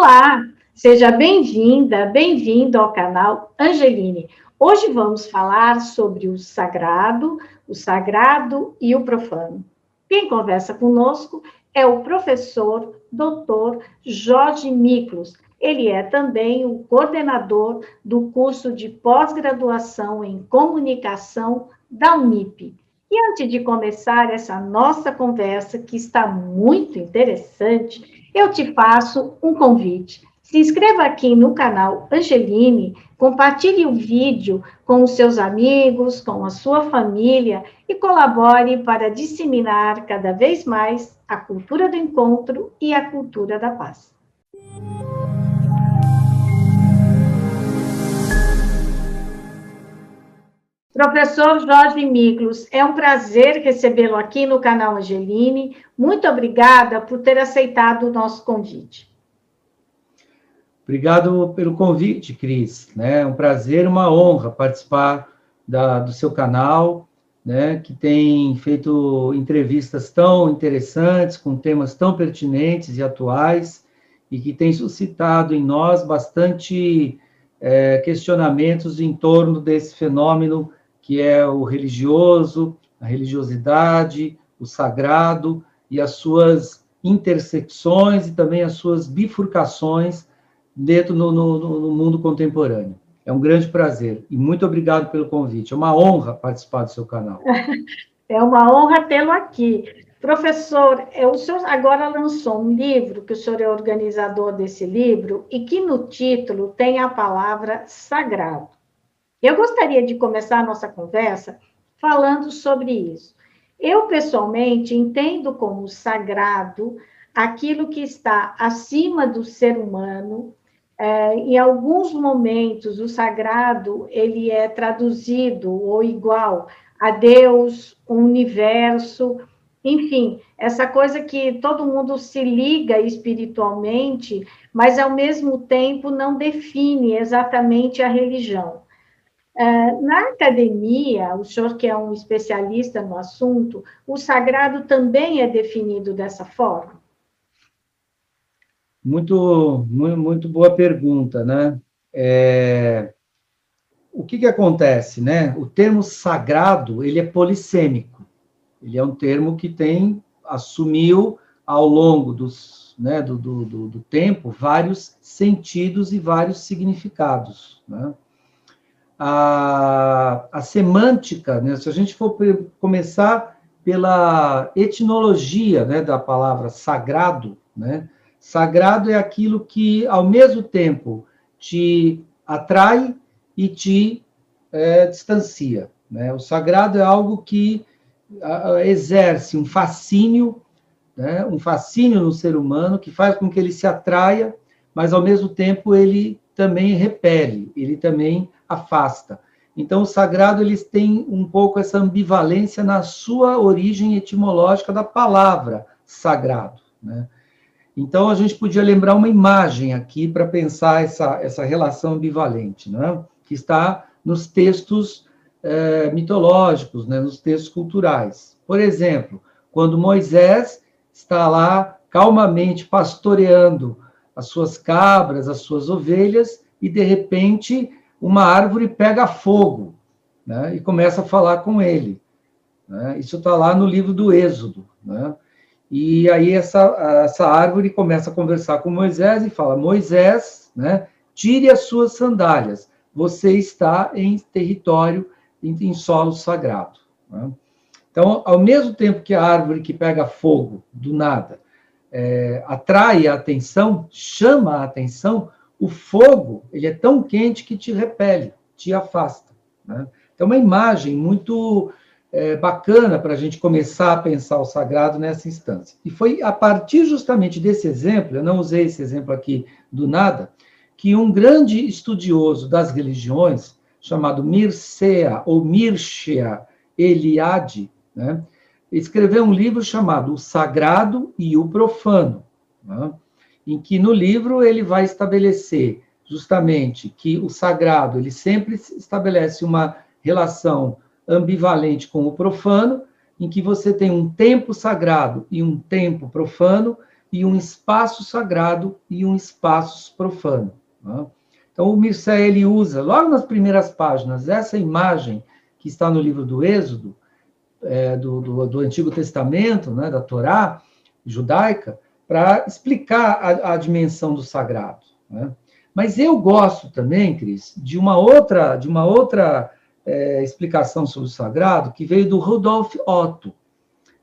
Olá, seja bem-vinda, bem-vindo ao canal Angeline. Hoje vamos falar sobre o sagrado, o sagrado e o profano. Quem conversa conosco é o professor Dr. Jorge Miklos. Ele é também o coordenador do curso de pós-graduação em comunicação da Unip. E antes de começar essa nossa conversa, que está muito interessante, eu te faço um convite. Se inscreva aqui no canal Angeline, compartilhe o vídeo com os seus amigos, com a sua família e colabore para disseminar cada vez mais a cultura do encontro e a cultura da paz. Professor Jorge Miklos, é um prazer recebê-lo aqui no canal Angeline. Muito obrigada por ter aceitado o nosso convite. Obrigado pelo convite, Cris. É um prazer, uma honra participar da, do seu canal, né, que tem feito entrevistas tão interessantes, com temas tão pertinentes e atuais, e que tem suscitado em nós bastante é, questionamentos em torno desse fenômeno que é o religioso, a religiosidade, o sagrado e as suas intersecções e também as suas bifurcações dentro no, no, no mundo contemporâneo. É um grande prazer e muito obrigado pelo convite. É uma honra participar do seu canal. É uma honra tê-lo aqui. Professor, é, o senhor agora lançou um livro, que o senhor é organizador desse livro, e que no título tem a palavra sagrado. Eu gostaria de começar a nossa conversa falando sobre isso. Eu, pessoalmente, entendo como sagrado aquilo que está acima do ser humano. É, em alguns momentos, o sagrado ele é traduzido ou igual a Deus, o universo, enfim, essa coisa que todo mundo se liga espiritualmente, mas ao mesmo tempo não define exatamente a religião. É, na academia, o senhor que é um especialista no assunto, o sagrado também é definido dessa forma? Muito, muito boa pergunta, né? É, o que, que acontece, né? O termo sagrado, ele é polissêmico. Ele é um termo que tem, assumiu ao longo dos, né, do, do, do, do tempo vários sentidos e vários significados, né? A, a semântica, né? se a gente for começar pela etimologia né, da palavra sagrado, né? sagrado é aquilo que, ao mesmo tempo, te atrai e te é, distancia. Né? O sagrado é algo que a, exerce um fascínio, né? um fascínio no ser humano que faz com que ele se atraia, mas, ao mesmo tempo, ele também repele, ele também afasta. Então, o sagrado eles têm um pouco essa ambivalência na sua origem etimológica da palavra sagrado. Né? Então, a gente podia lembrar uma imagem aqui para pensar essa, essa relação ambivalente, né? que está nos textos é, mitológicos, né? nos textos culturais. Por exemplo, quando Moisés está lá calmamente pastoreando as suas cabras, as suas ovelhas, e de repente uma árvore pega fogo né, e começa a falar com ele. Né? Isso está lá no livro do Êxodo. Né? E aí essa, essa árvore começa a conversar com Moisés e fala: Moisés, né, tire as suas sandálias, você está em território, em, em solo sagrado. Né? Então, ao mesmo tempo que a árvore que pega fogo do nada é, atrai a atenção, chama a atenção, o fogo ele é tão quente que te repele, te afasta. Né? Então, uma imagem muito é, bacana para a gente começar a pensar o sagrado nessa instância. E foi a partir justamente desse exemplo, eu não usei esse exemplo aqui do nada, que um grande estudioso das religiões, chamado Mircea ou Mircea Eliade, né, escreveu um livro chamado O Sagrado e o Profano. Né? Em que no livro ele vai estabelecer justamente que o sagrado ele sempre estabelece uma relação ambivalente com o profano, em que você tem um tempo sagrado e um tempo profano, e um espaço sagrado e um espaço profano. Né? Então, o Mircea, ele usa, logo nas primeiras páginas, essa imagem que está no livro do Êxodo, é, do, do, do, Antigo Testamento, né, da Torá judaica, para explicar a, a, dimensão do sagrado. Né? Mas eu gosto também, Cris, de uma outra, de uma outra é, explicação sobre o sagrado que veio do Rudolf Otto,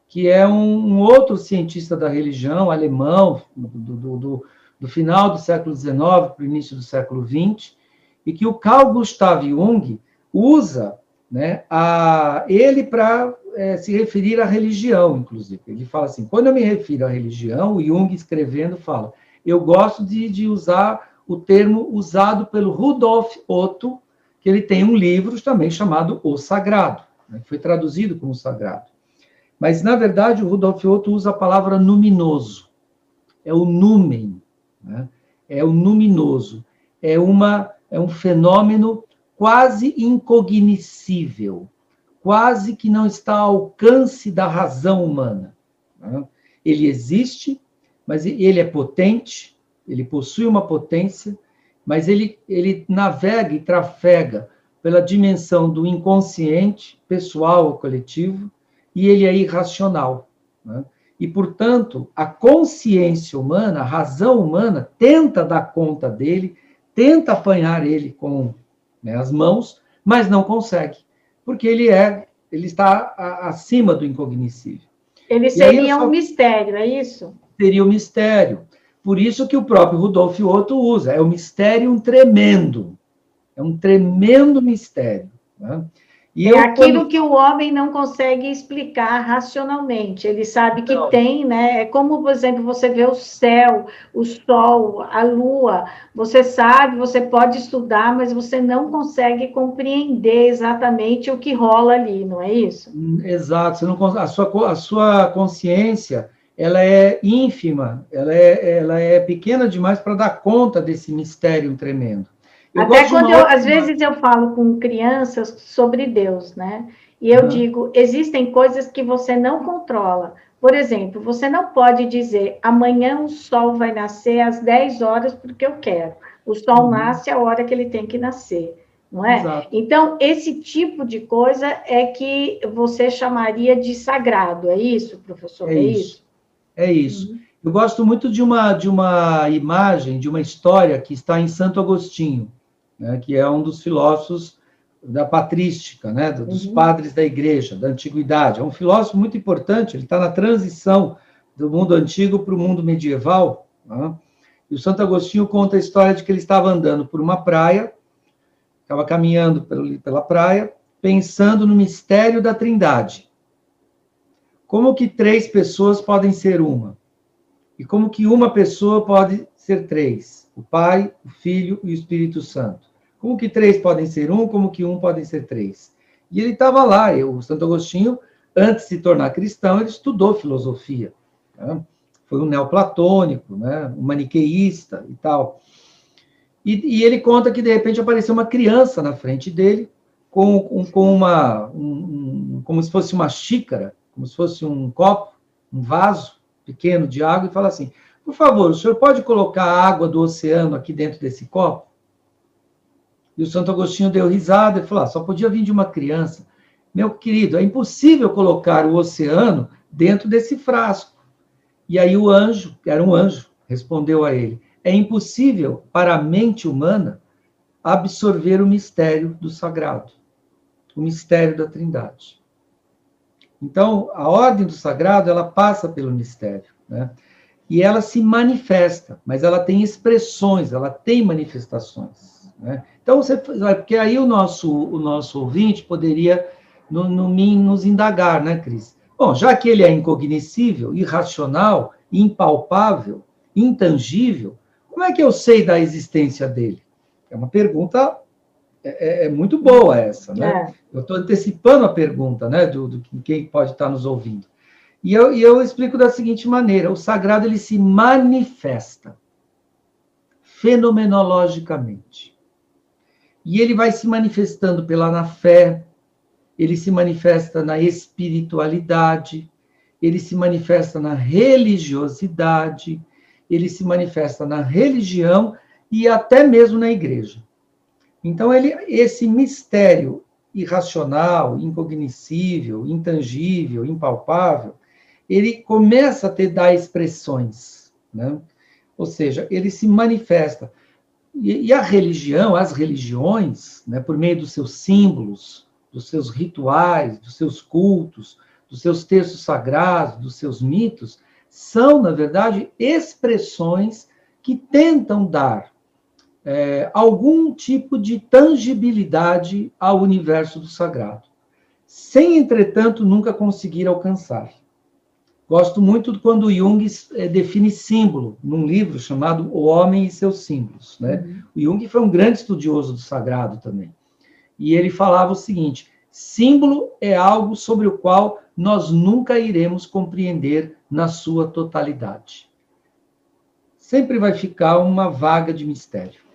que é um, um outro cientista da religião alemão do, do, do, do final do século XIX para o início do século XX, e que o Carl Gustav Jung usa né, a, ele para é, se referir à religião, inclusive. Ele fala assim: quando eu me refiro à religião, o Jung escrevendo fala, eu gosto de, de usar o termo usado pelo Rudolf Otto, que ele tem um livro também chamado O Sagrado, né, que foi traduzido como Sagrado. Mas, na verdade, o Rudolf Otto usa a palavra luminoso. É o numen, né? é o luminoso. É, uma, é um fenômeno quase incognoscível, quase que não está ao alcance da razão humana. Né? Ele existe, mas ele é potente, ele possui uma potência, mas ele, ele navega e trafega pela dimensão do inconsciente, pessoal ou coletivo, e ele é irracional. Né? E, portanto, a consciência humana, a razão humana, tenta dar conta dele, tenta apanhar ele com né, as mãos, mas não consegue, porque ele é ele está a, acima do incognoscível. Ele seria um mistério, é isso? Seria um mistério. Por isso que o próprio Rudolf Otto usa, é um mistério tremendo. É um tremendo mistério. Né? E é aquilo quando... que o homem não consegue explicar racionalmente. Ele sabe que não. tem, né? É como, por exemplo, você vê o céu, o sol, a lua. Você sabe, você pode estudar, mas você não consegue compreender exatamente o que rola ali, não é isso? Hum, exato. Não, a, sua, a sua consciência ela é ínfima, ela é, ela é pequena demais para dar conta desse mistério tremendo. Eu Até quando eu, às vezes eu falo com crianças sobre Deus, né? E eu uhum. digo, existem coisas que você não controla. Por exemplo, você não pode dizer, amanhã o sol vai nascer às 10 horas porque eu quero. O sol uhum. nasce a hora que ele tem que nascer, não é? Exato. Então, esse tipo de coisa é que você chamaria de sagrado, é isso, professor? É, é isso. isso? É isso. Uhum. Eu gosto muito de uma, de uma imagem, de uma história que está em Santo Agostinho né, que é um dos filósofos da patrística, né, dos uhum. padres da igreja, da antiguidade. É um filósofo muito importante, ele está na transição do mundo antigo para o mundo medieval. Né? E o Santo Agostinho conta a história de que ele estava andando por uma praia, estava caminhando pela praia, pensando no mistério da trindade. Como que três pessoas podem ser uma? E como que uma pessoa pode ser três? O Pai, o Filho e o Espírito Santo. Como que três podem ser um, como que um podem ser três? E ele estava lá, o Santo Agostinho, antes de se tornar cristão, ele estudou filosofia. Né? Foi um neoplatônico, né? um maniqueísta e tal. E, e, ele conta que, de repente, apareceu uma criança na frente dele, com, com, com uma, um, um, como se fosse uma xícara, como se fosse um copo, um vaso pequeno de água, e fala assim: por favor, o senhor pode colocar a água do oceano aqui dentro desse copo? E o Santo Agostinho deu risada e falou: ah, só podia vir de uma criança. Meu querido, é impossível colocar o oceano dentro desse frasco. E aí o anjo, que era um anjo, respondeu a ele: é impossível para a mente humana absorver o mistério do sagrado, o mistério da Trindade. Então, a ordem do sagrado, ela passa pelo mistério, né? E ela se manifesta, mas ela tem expressões, ela tem manifestações. Né? Então, você, porque aí o nosso, o nosso ouvinte poderia no, no, nos indagar, né, Cris? Bom, já que ele é incognoscível, irracional, impalpável, intangível, como é que eu sei da existência dele? É uma pergunta é, é, é muito boa essa, né? É. Eu estou antecipando a pergunta, né, do, do quem pode estar nos ouvindo. E eu, e eu explico da seguinte maneira: o sagrado ele se manifesta fenomenologicamente. E ele vai se manifestando pela na fé, ele se manifesta na espiritualidade, ele se manifesta na religiosidade, ele se manifesta na religião e até mesmo na igreja. Então, ele, esse mistério irracional, incognoscível, intangível, impalpável, ele começa a ter dar expressões, né? Ou seja, ele se manifesta. E, e a religião, as religiões, né, por meio dos seus símbolos, dos seus rituais, dos seus cultos, dos seus textos sagrados, dos seus mitos, são, na verdade, expressões que tentam dar é, algum tipo de tangibilidade ao universo do sagrado, sem, entretanto, nunca conseguir alcançar. Gosto muito quando Jung é, define símbolo num livro chamado O Homem e seus Símbolos. Né? Uhum. O Jung foi um grande estudioso do sagrado também. E ele falava o seguinte: símbolo é algo sobre o qual nós nunca iremos compreender na sua totalidade. Sempre vai ficar uma vaga de mistério.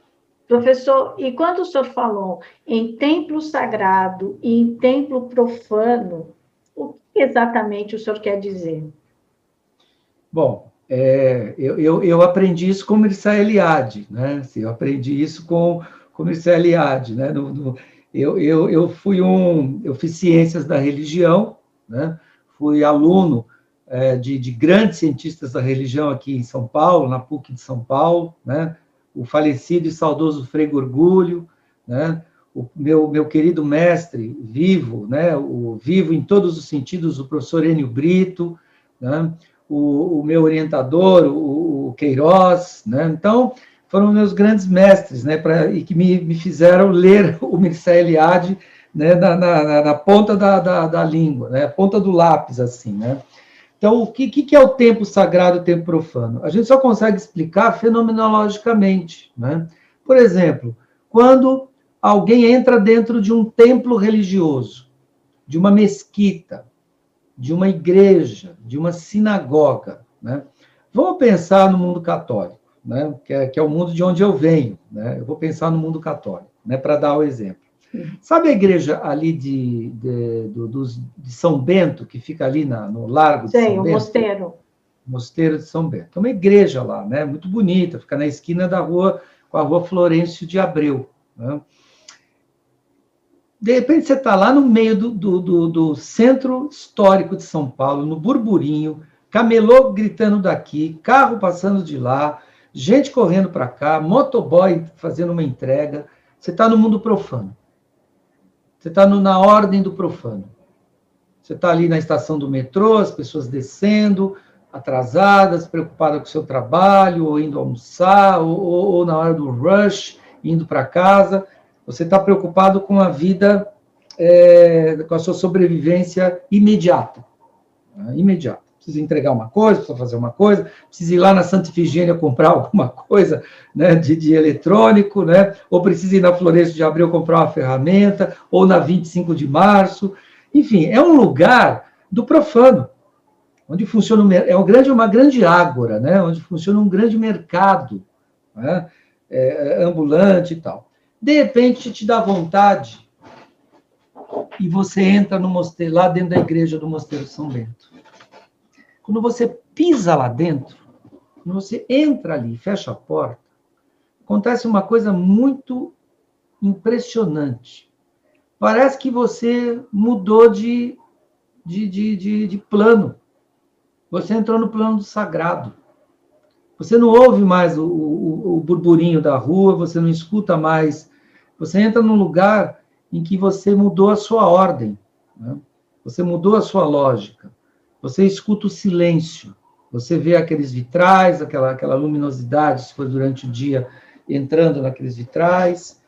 Professor, e quando o senhor falou em templo sagrado e em templo profano, o que exatamente o senhor quer dizer? Bom, é, eu, eu, eu, aprendi isso com Mircea Eliade, né? Assim, eu aprendi isso com, com Mircea Eliade, né? No, no, eu, eu, eu fui um, eu fiz ciências da religião, né? Fui aluno é, de, de grandes cientistas da religião aqui em São Paulo, na PUC de São Paulo, né? o falecido e saudoso Frei Gorgulho, né? o meu, meu querido mestre vivo, né? o vivo em todos os sentidos, o professor Enio Brito, né? O, o meu orientador, o, o Queiroz, né? então foram meus grandes mestres, né? Pra, e que me, me fizeram ler o Mircea Eliade né? na, na, na ponta da, da, da língua, né? ponta do lápis, assim, né? Então, o que, que é o tempo sagrado e o tempo profano? A gente só consegue explicar fenomenologicamente. Né? Por exemplo, quando alguém entra dentro de um templo religioso, de uma mesquita, de uma igreja, de uma sinagoga. Né? Vamos pensar no mundo católico, né? que, é, que é o mundo de onde eu venho. Né? Eu vou pensar no mundo católico, né? para dar o exemplo. Sabe a igreja ali de, de, do, de São Bento, que fica ali na, no Largo de Sim, São o Bento? mosteiro. Mosteiro de São Bento. É uma igreja lá, né? Muito bonita, fica na esquina da rua, com a rua Florencio de Abreu. Né? De repente você está lá no meio do, do, do, do, centro histórico de São Paulo, no burburinho, camelô gritando daqui, carro passando de lá, gente correndo para cá, motoboy fazendo uma entrega. Você está no mundo profano. Você está na ordem do profano. Você está ali na estação do metrô, as pessoas descendo, atrasadas, preocupadas com o seu trabalho, ou indo almoçar, ou, ou, ou na hora do rush, indo para casa. Você está preocupado com a vida, é, com a sua sobrevivência imediata. Né? Imediata precisa entregar uma coisa, precisa fazer uma coisa, precisa ir lá na Santa Ifigênia comprar alguma coisa né, de, de eletrônico, né, ou precisa ir na Florença de Abreu comprar uma ferramenta, ou na 25 de março. Enfim, é um lugar do profano, onde funciona é uma grande, uma grande ágora, né, onde funciona um grande mercado né, é, ambulante e tal. De repente, te dá vontade e você entra no mosteiro, lá dentro da igreja do Mosteiro São Bento. Quando você pisa lá dentro, quando você entra ali, fecha a porta, acontece uma coisa muito impressionante. Parece que você mudou de, de, de, de, de plano. Você entrou no plano do sagrado. Você não ouve mais o, o, o, burburinho da rua, você não escuta mais. Você entra num lugar em que você mudou a sua ordem, né? você mudou a sua lógica. Você escuta o silêncio, você vê aqueles vitrais, aquela, aquela luminosidade, se for durante o dia, entrando naqueles vitrais.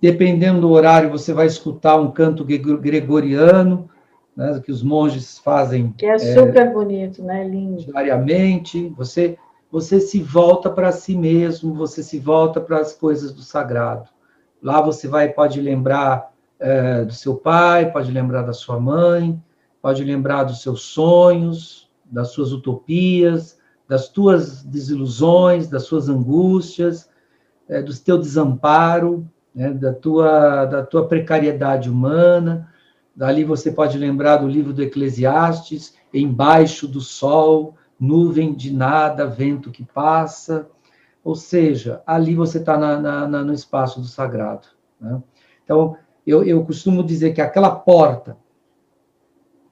Dependendo do horário, você vai escutar um canto gregoriano, né, que os monges fazem. Que é, é super é, bonito, né? Lindo. Diariamente. Você, você se volta para si mesmo, você se volta para as coisas do sagrado. Lá você vai, pode lembrar é, do seu pai, pode lembrar da sua mãe, pode lembrar dos seus sonhos, das suas utopias, das tuas desilusões, das suas angústias, é, do teu desamparo, né, da, tua, da tua precariedade humana. Dali você pode lembrar do livro do Eclesiastes, embaixo do sol, nuvem de nada, vento que passa. Ou seja, ali você está no espaço do sagrado. Né? Então, eu, eu costumo dizer que aquela porta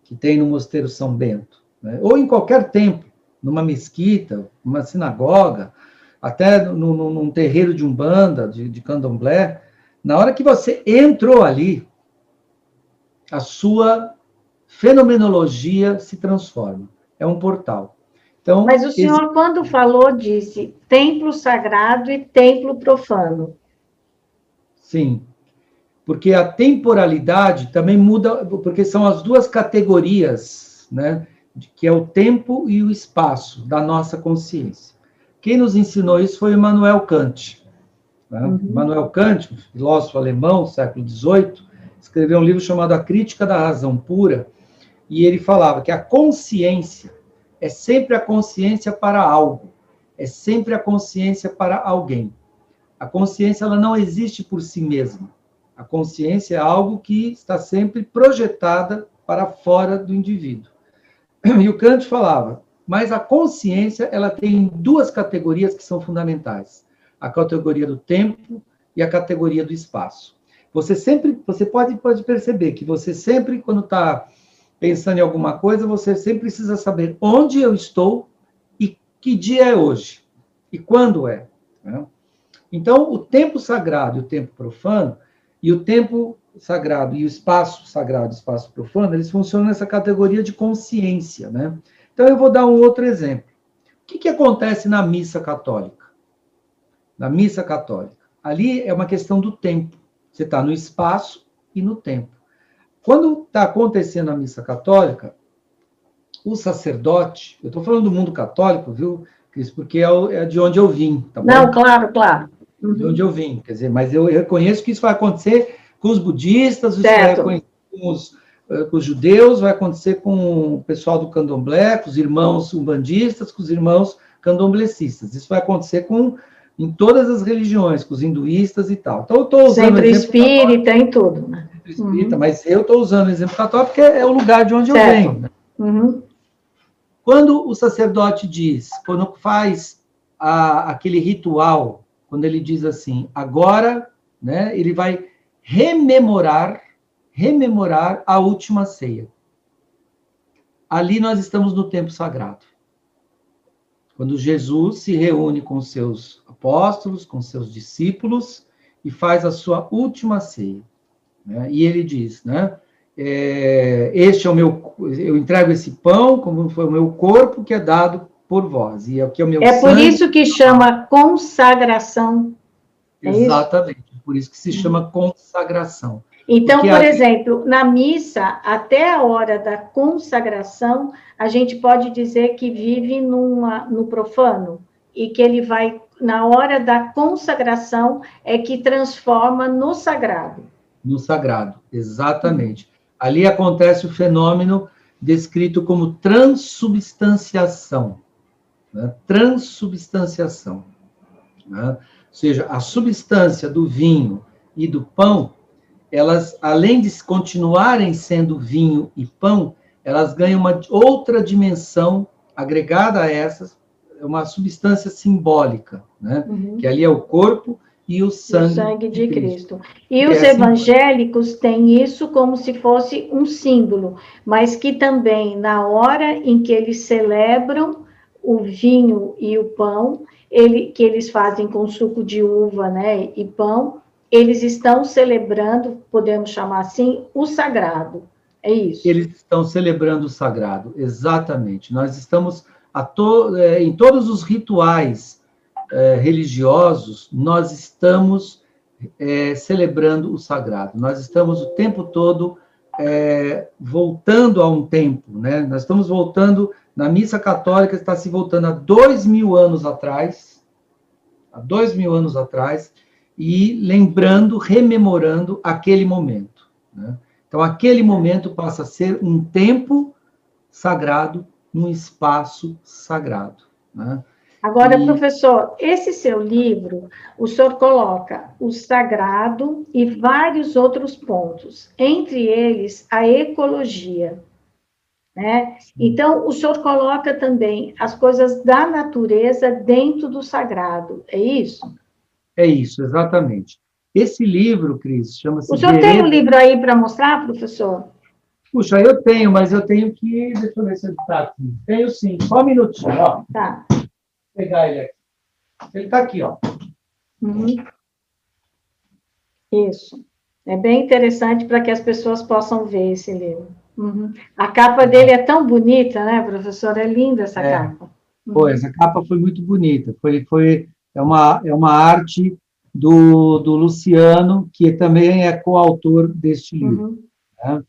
que tem no Mosteiro São Bento, né? ou em qualquer templo, numa mesquita, numa sinagoga, até no, no, num terreiro de umbanda, de, de candomblé, na hora que você entrou ali, a sua fenomenologia se transforma. É um portal. Então, Mas o senhor, esse... quando falou, disse templo sagrado e templo profano. Sim, porque a temporalidade também muda, porque são as duas categorias, né, que é o tempo e o espaço da nossa consciência. Quem nos ensinou isso foi Immanuel Kant. Né? Uhum. Immanuel Kant, filósofo alemão, século XVIII, escreveu um livro chamado A Crítica da Razão Pura, e ele falava que a consciência é sempre a consciência para algo, é sempre a consciência para alguém. A consciência ela não existe por si mesma. A consciência é algo que está sempre projetada para fora do indivíduo. E o Kant falava: mas a consciência, ela tem duas categorias que são fundamentais: a categoria do tempo e a categoria do espaço. Você sempre, você pode, pode perceber que você sempre, quando está pensando em alguma coisa, você sempre precisa saber onde eu estou e que dia é hoje e quando é. Né? Então, o tempo sagrado e o tempo profano, e o tempo sagrado e o espaço sagrado e espaço profano, eles funcionam nessa categoria de consciência, né? Então, eu vou dar um outro exemplo. O que, que acontece na missa católica? Na missa católica. Ali é uma questão do tempo. Você está no espaço e no tempo. Quando está acontecendo a missa católica, o sacerdote, eu estou falando do mundo católico, viu, Cris, porque é, é, de onde eu vim, tá bom? Não, claro, claro. Uhum. De onde eu vim, quer dizer, mas eu reconheço que isso vai acontecer com os budistas, isso vai acontecer com os eh, com os judeus, vai acontecer com o pessoal do candomblé, com os irmãos umbandistas, com os irmãos candomblecistas. Isso vai acontecer com em todas as religiões, com os hinduístas e tal. Então, eu estou usando. Sempre espírita, em tudo. Né? Espírita, uhum. mas eu estou usando o exemplo católico porque é o lugar de onde certo. eu venho. Né? Uhum. Quando o sacerdote diz, quando faz a, aquele ritual, quando ele diz assim, agora, né, ele vai rememorar rememorar a última ceia. Ali nós estamos no tempo sagrado. Quando Jesus se reúne com seus apóstolos, com seus discípulos e faz a sua última ceia. Né? E ele diz, né? É, este é o meu, eu entrego esse pão como foi o meu corpo que é dado por vós e é o que é o meu É sangue. por isso que chama consagração. É Exatamente, isso? por isso que se chama consagração. Então, Porque por a... exemplo, na missa, até a hora da consagração, a gente pode dizer que vive numa, no profano e que ele vai, na hora da consagração, é que transforma no sagrado. No sagrado, exatamente. Ali acontece o fenômeno descrito como transubstanciação. Né? Transubstanciação. Né? Ou seja, a substância do vinho e do pão elas, além de continuarem sendo vinho e pão, elas ganham uma outra dimensão agregada a essas, uma substância simbólica, né? Uhum. Que ali é o corpo e o sangue, o sangue de, de Cristo. Cristo. E é os é evangélicos assim... têm isso como se fosse um símbolo, mas que também, na hora em que eles celebram o vinho e o pão, ele, que eles fazem com suco de uva né, e pão, eles estão celebrando, podemos chamar assim, o sagrado. É isso. Eles estão celebrando o sagrado, exatamente. Nós estamos to, é, em todos os rituais é, religiosos, nós estamos é, celebrando o sagrado. Nós estamos o tempo todo é, voltando a um tempo, né? Nós estamos voltando na missa católica está se voltando a dois mil anos atrás, há dois mil anos atrás, e lembrando, rememorando aquele momento. Né? Então, aquele momento passa a ser um tempo sagrado, num espaço sagrado. Né? Agora, e... professor, esse seu livro, o senhor coloca o sagrado e vários outros pontos, entre eles a ecologia. Né? Então, o senhor coloca também as coisas da natureza dentro do sagrado, é isso? É isso, exatamente. Esse livro, Cris, chama-se. O senhor Vereda... tem um livro aí para mostrar, professor? Puxa, eu tenho, mas eu tenho que. Deixa eu ver se ele está aqui. Tenho sim, só um minutinho, ó. Tá. Vou pegar ele aqui. Ele está aqui, ó. Uhum. Isso. É bem interessante para que as pessoas possam ver esse livro. Uhum. A capa dele é tão bonita, né, professor? É linda essa é. capa. Uhum. Pô, essa capa foi muito bonita. Foi, foi é uma, é uma arte do, do Luciano, que também é coautor deste livro. Uhum. Né?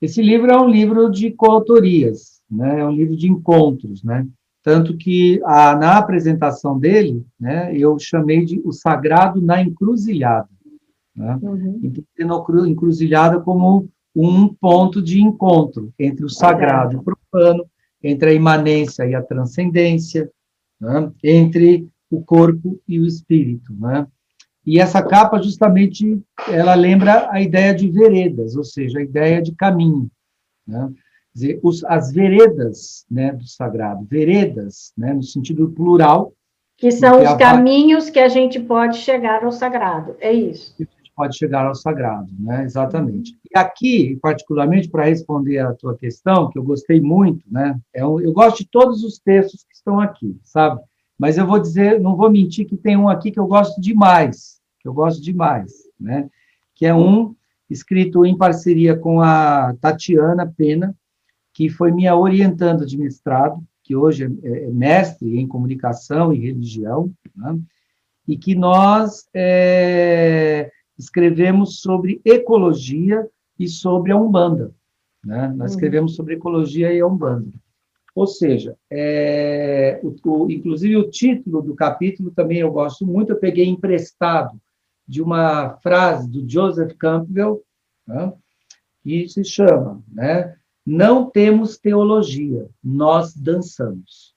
Esse livro é um livro de coautorias, né? é um livro de encontros, né? Tanto que a, na apresentação dele, né, eu chamei de O Sagrado na Encruzilhada. Né? Uhum. A encruzilhada como um ponto de encontro entre o sagrado e o profano, entre a imanência e a transcendência, né? entre o corpo e o espírito, né? E essa capa justamente ela lembra a ideia de veredas, ou seja, a ideia de caminho, né? Dizer, os, as veredas, né, do sagrado, veredas, né, no sentido plural, que são os caminhos que a gente pode chegar ao sagrado, é isso. Que a gente pode chegar ao sagrado, né, exatamente. E aqui, particularmente para responder a tua questão, que eu gostei muito, né, é um, eu gosto de todos os textos que estão aqui, sabe? Mas eu vou dizer, não vou mentir que tem um aqui que eu gosto demais, que eu gosto demais, né? Que é um escrito em parceria com a Tatiana Pena, que foi minha orientanda de mestrado, que hoje é, é mestre em comunicação e religião, né? e que nós é, escrevemos sobre ecologia e sobre a Umbanda. Né? Nós uhum. escrevemos sobre ecologia e a Umbanda. Ou seja, é, o, o, inclusive o título do capítulo também eu gosto muito, eu peguei emprestado de uma frase do Joseph Campbell, né, que se chama, né, não temos teologia, nós dançamos.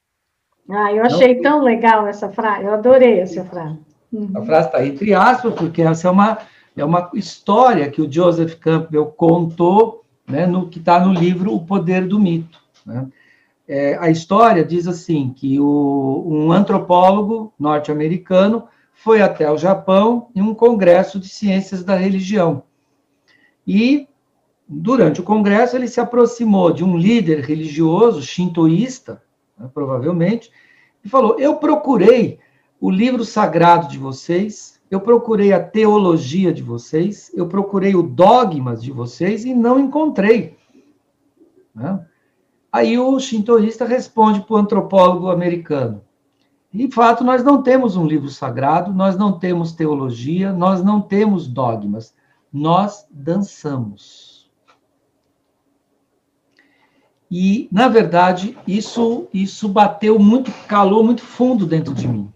Ah, eu achei não tão legal essa frase, eu adorei essa frase. Uhum. A frase está entre aspas, porque essa é uma, é uma história que o Joseph Campbell contou, né, no, que está no livro O Poder do Mito. Né? é, a história diz assim que o, um antropólogo norte-americano foi até o Japão em um congresso de ciências da religião. E durante o congresso ele se aproximou de um líder religioso shintoísta, né, provavelmente, e falou: "Eu procurei o livro sagrado de vocês, eu procurei a teologia de vocês, eu procurei o dogmas de vocês e não encontrei." Né? Aí o shintoísta responde para o antropólogo americano: de fato, nós não temos um livro sagrado, nós não temos teologia, nós não temos dogmas, nós dançamos. E, na verdade, isso, isso bateu muito, calou muito fundo dentro de mim.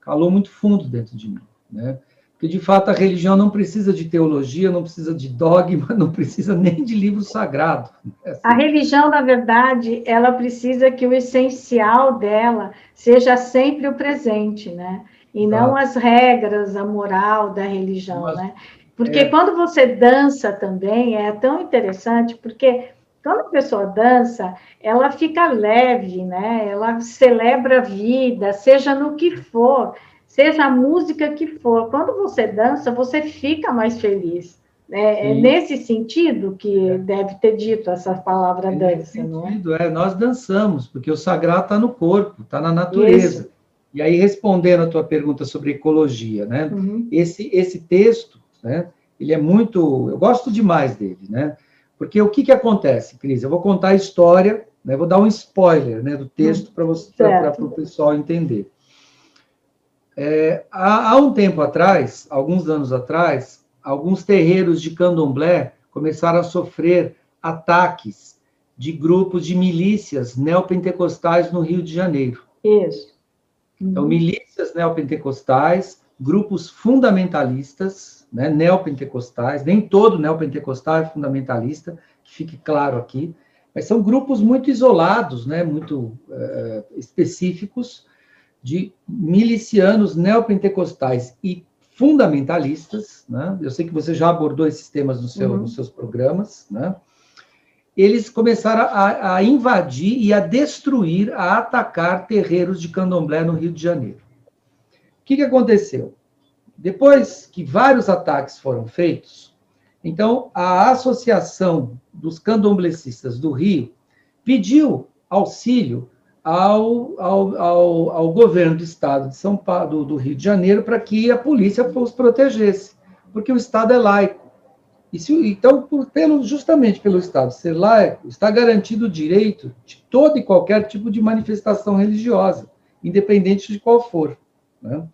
Calou muito fundo dentro de mim. Né? Porque, de fato, a religião não precisa de teologia, não precisa de dogma, não precisa nem de livro sagrado. É assim. A religião, na verdade, ela precisa que o essencial dela seja sempre o presente, né? E Exato. não as regras, a moral da religião, Mas, né? Porque é... quando você dança também, é tão interessante, porque quando a pessoa dança, ela fica leve, né? Ela celebra a vida, seja no que for seja a música que for, quando você dança, você fica mais feliz. Né? É nesse sentido que é. deve ter dito essa palavra é dança, não é? Sentido, é? Nós dançamos, porque o sagrado está no corpo, está na natureza. Isso. E aí, respondendo a tua pergunta sobre ecologia, né? Uhum. Esse, esse texto, né? Ele é muito... Eu gosto demais dele, né? Porque o que, que acontece, Cris? Eu vou contar a história, né? vou dar um spoiler né, do texto uhum. para o pessoal entender. É, há, há, um tempo atrás, alguns anos atrás, alguns terreiros de candomblé começaram a sofrer ataques de grupos de milícias neopentecostais no Rio de Janeiro. Isso. Uhum. Então, milícias neopentecostais, grupos fundamentalistas, né, neopentecostais, nem todo neopentecostal é fundamentalista, que fique claro aqui, mas são grupos muito isolados, né, muito uh, específicos, de milicianos neopentecostais e fundamentalistas, né? eu sei que você já abordou esses temas no seu, uhum. nos seus programas, né? eles começaram a, a, invadir e a destruir, a atacar terreiros de candomblé no Rio de Janeiro. O que, que aconteceu? Depois que vários ataques foram feitos, então a Associação dos Candomblecistas do Rio pediu auxílio ao, ao, ao, ao governo do estado de São Paulo, do, do Rio de Janeiro, para que a polícia os protegesse, porque o Estado é laico. Se, então, por, pelo, justamente pelo Estado ser laico, está garantido o direito de todo e qualquer tipo de manifestação religiosa, independente de qual for. Né?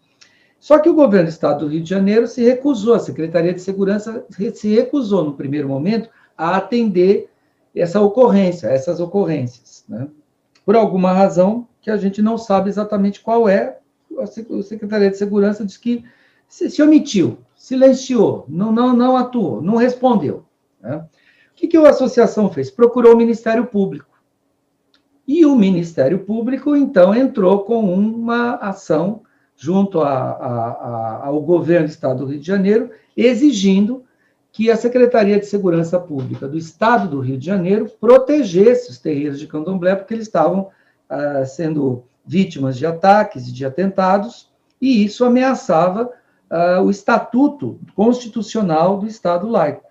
Só que o governo do Estado do Rio de Janeiro se recusou, a Secretaria de Segurança se recusou, no primeiro momento, a atender essa ocorrência, essas ocorrências. Né? Por alguma razão que a gente não sabe exatamente qual é, a Secretaria de Segurança diz que se, omitiu, silenciou, não, não, não atuou, não respondeu. Né? O que, que a associação fez? Procurou o Ministério Público. E o Ministério Público, então, entrou com uma ação junto a, a, a, ao governo do Estado do Rio de Janeiro, exigindo que a Secretaria de Segurança Pública do Estado do Rio de Janeiro protegesse os terreiros de candomblé, porque eles estavam ah, sendo vítimas de ataques e de atentados, e isso ameaçava uh, o estatuto constitucional do Estado laico.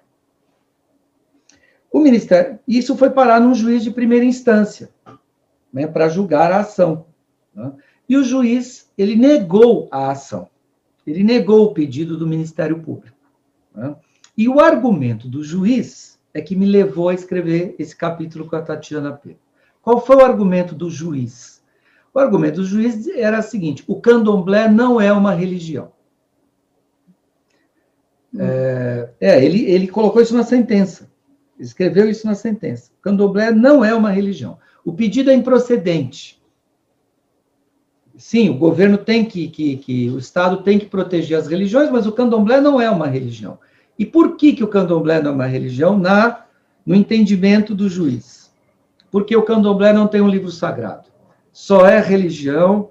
O Ministério, isso foi parar num juiz de primeira instância, né, para julgar a ação. Né? E o juiz, ele negou a ação, ele negou o pedido do Ministério Público. Né? E o argumento do juiz é que me levou a escrever esse capítulo com a Tatiana Pedro. Qual foi o argumento do juiz? O argumento do juiz era o seguinte: o candomblé não é uma religião. É, é, ele, ele colocou isso na sentença. Escreveu isso na sentença. Candomblé não é uma religião. O pedido é improcedente. Sim, o governo tem que, que, que, o Estado tem que proteger as religiões, mas o candomblé não é uma religião. E por que, que o candomblé não é uma religião? Na, no entendimento do juiz. Porque o candomblé não tem um livro sagrado. Só é religião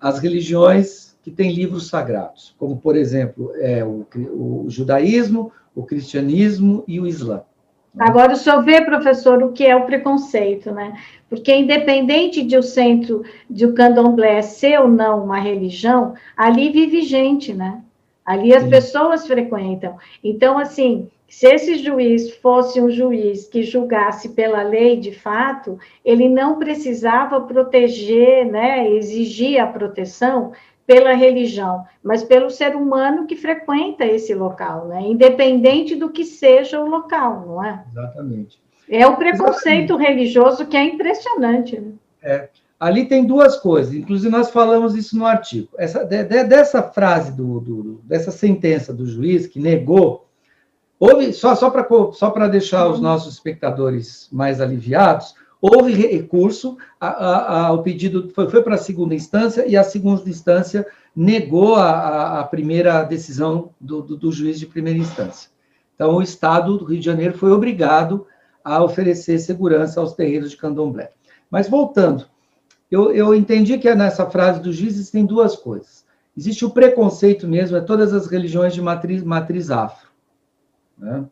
as religiões que tem livros sagrados, como, por exemplo, é, o, o judaísmo, o cristianismo e o islã. Agora, o senhor vê, professor, o que é o preconceito, né? Porque, independente de o centro de o candomblé ser ou não uma religião, ali vive gente, né? Ali as Sim. pessoas frequentam. Então, assim, se esse juiz fosse um juiz que julgasse pela lei de fato, ele não precisava proteger, né, exigir a proteção pela religião, mas pelo ser humano que frequenta esse local, né? Independente do que seja o local, não é? Exatamente. É o preconceito Exatamente. religioso que é impressionante. Né? É. Ali tem duas coisas, inclusive nós falamos isso no artigo. Essa, de, de, dessa frase, do, do, dessa sentença do juiz que negou, houve, só, só para só deixar os nossos espectadores mais aliviados, Houve recurso, a, a, a, o pedido foi, foi para a segunda instância e a segunda instância negou a, primeira decisão do, do, do, juiz de primeira instância. Então, o Estado do Rio de Janeiro foi obrigado a oferecer segurança aos terreiros de candomblé. Mas, voltando, eu, eu entendi que nessa frase do juiz existem duas coisas. Existe o preconceito mesmo, é todas as religiões de matriz, matriz afro. Né?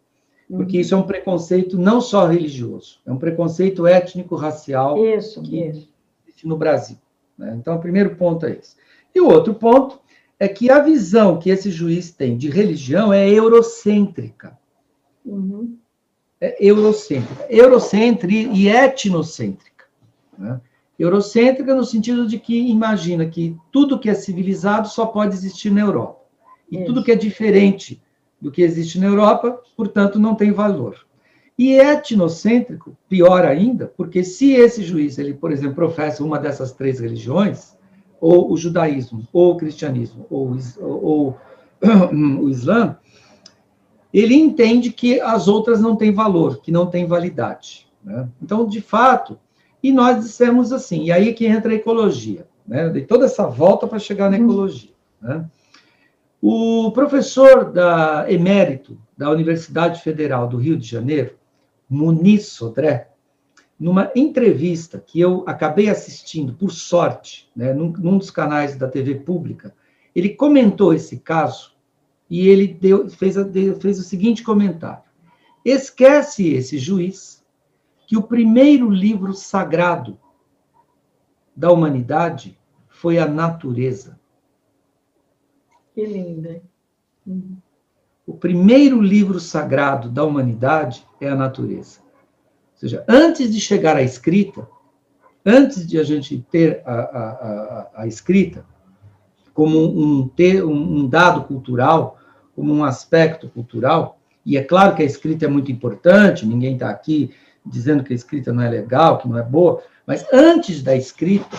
Porque isso é um preconceito não só religioso, é um preconceito étnico-racial isso, que isso. existe no Brasil. Né? Então, o primeiro ponto é esse. E o outro ponto é que a visão que esse juiz tem de religião é eurocêntrica. Uhum. É eurocêntrica. Eurocêntrica e etnocêntrica. Né? Eurocêntrica no sentido de que imagina que tudo que é civilizado só pode existir na Europa. E Isso. tudo que é diferente do que existe na Europa, portanto, não tem valor. E é etnocêntrico, pior ainda, porque se esse juiz, ele, por exemplo, professa uma dessas três religiões, ou o judaísmo, ou o cristianismo, ou, ou, ou o islã, ele entende que as outras não têm valor, que não têm validade. Né? Então, de fato, e nós dissemos assim, e aí que entra a ecologia, né? de toda essa volta para chegar na uhum. ecologia. Né? O professor da emérito da Universidade Federal do Rio de Janeiro, Muniz Sodré, numa entrevista que eu acabei assistindo, por sorte, né, num, num dos canais da TV pública, ele comentou esse caso e ele deu, fez, fez o seguinte comentário: esquece esse juiz que o primeiro livro sagrado da humanidade foi a natureza. Que linda. Uhum. O primeiro livro sagrado da humanidade é a natureza. Ou seja, antes de chegar à escrita, antes de a gente ter a, a, a, a escrita como um, ter, um, um dado cultural, como um aspecto cultural, e é claro que a escrita é muito importante, ninguém está aqui dizendo que a escrita não é legal, que não é boa, mas antes da escrita,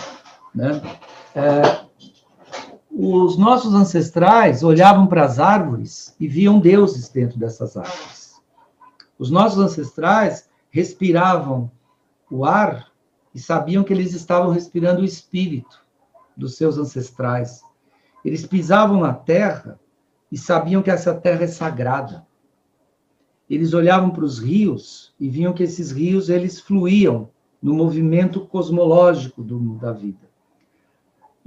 né, é, os nossos ancestrais olhavam para as árvores e viam deuses dentro dessas árvores. Os nossos ancestrais respiravam o ar e sabiam que eles estavam respirando o espírito dos seus ancestrais. Eles pisavam na terra e sabiam que essa terra é sagrada. Eles olhavam para os rios e viam que esses rios eles fluíam no movimento cosmológico do, da vida.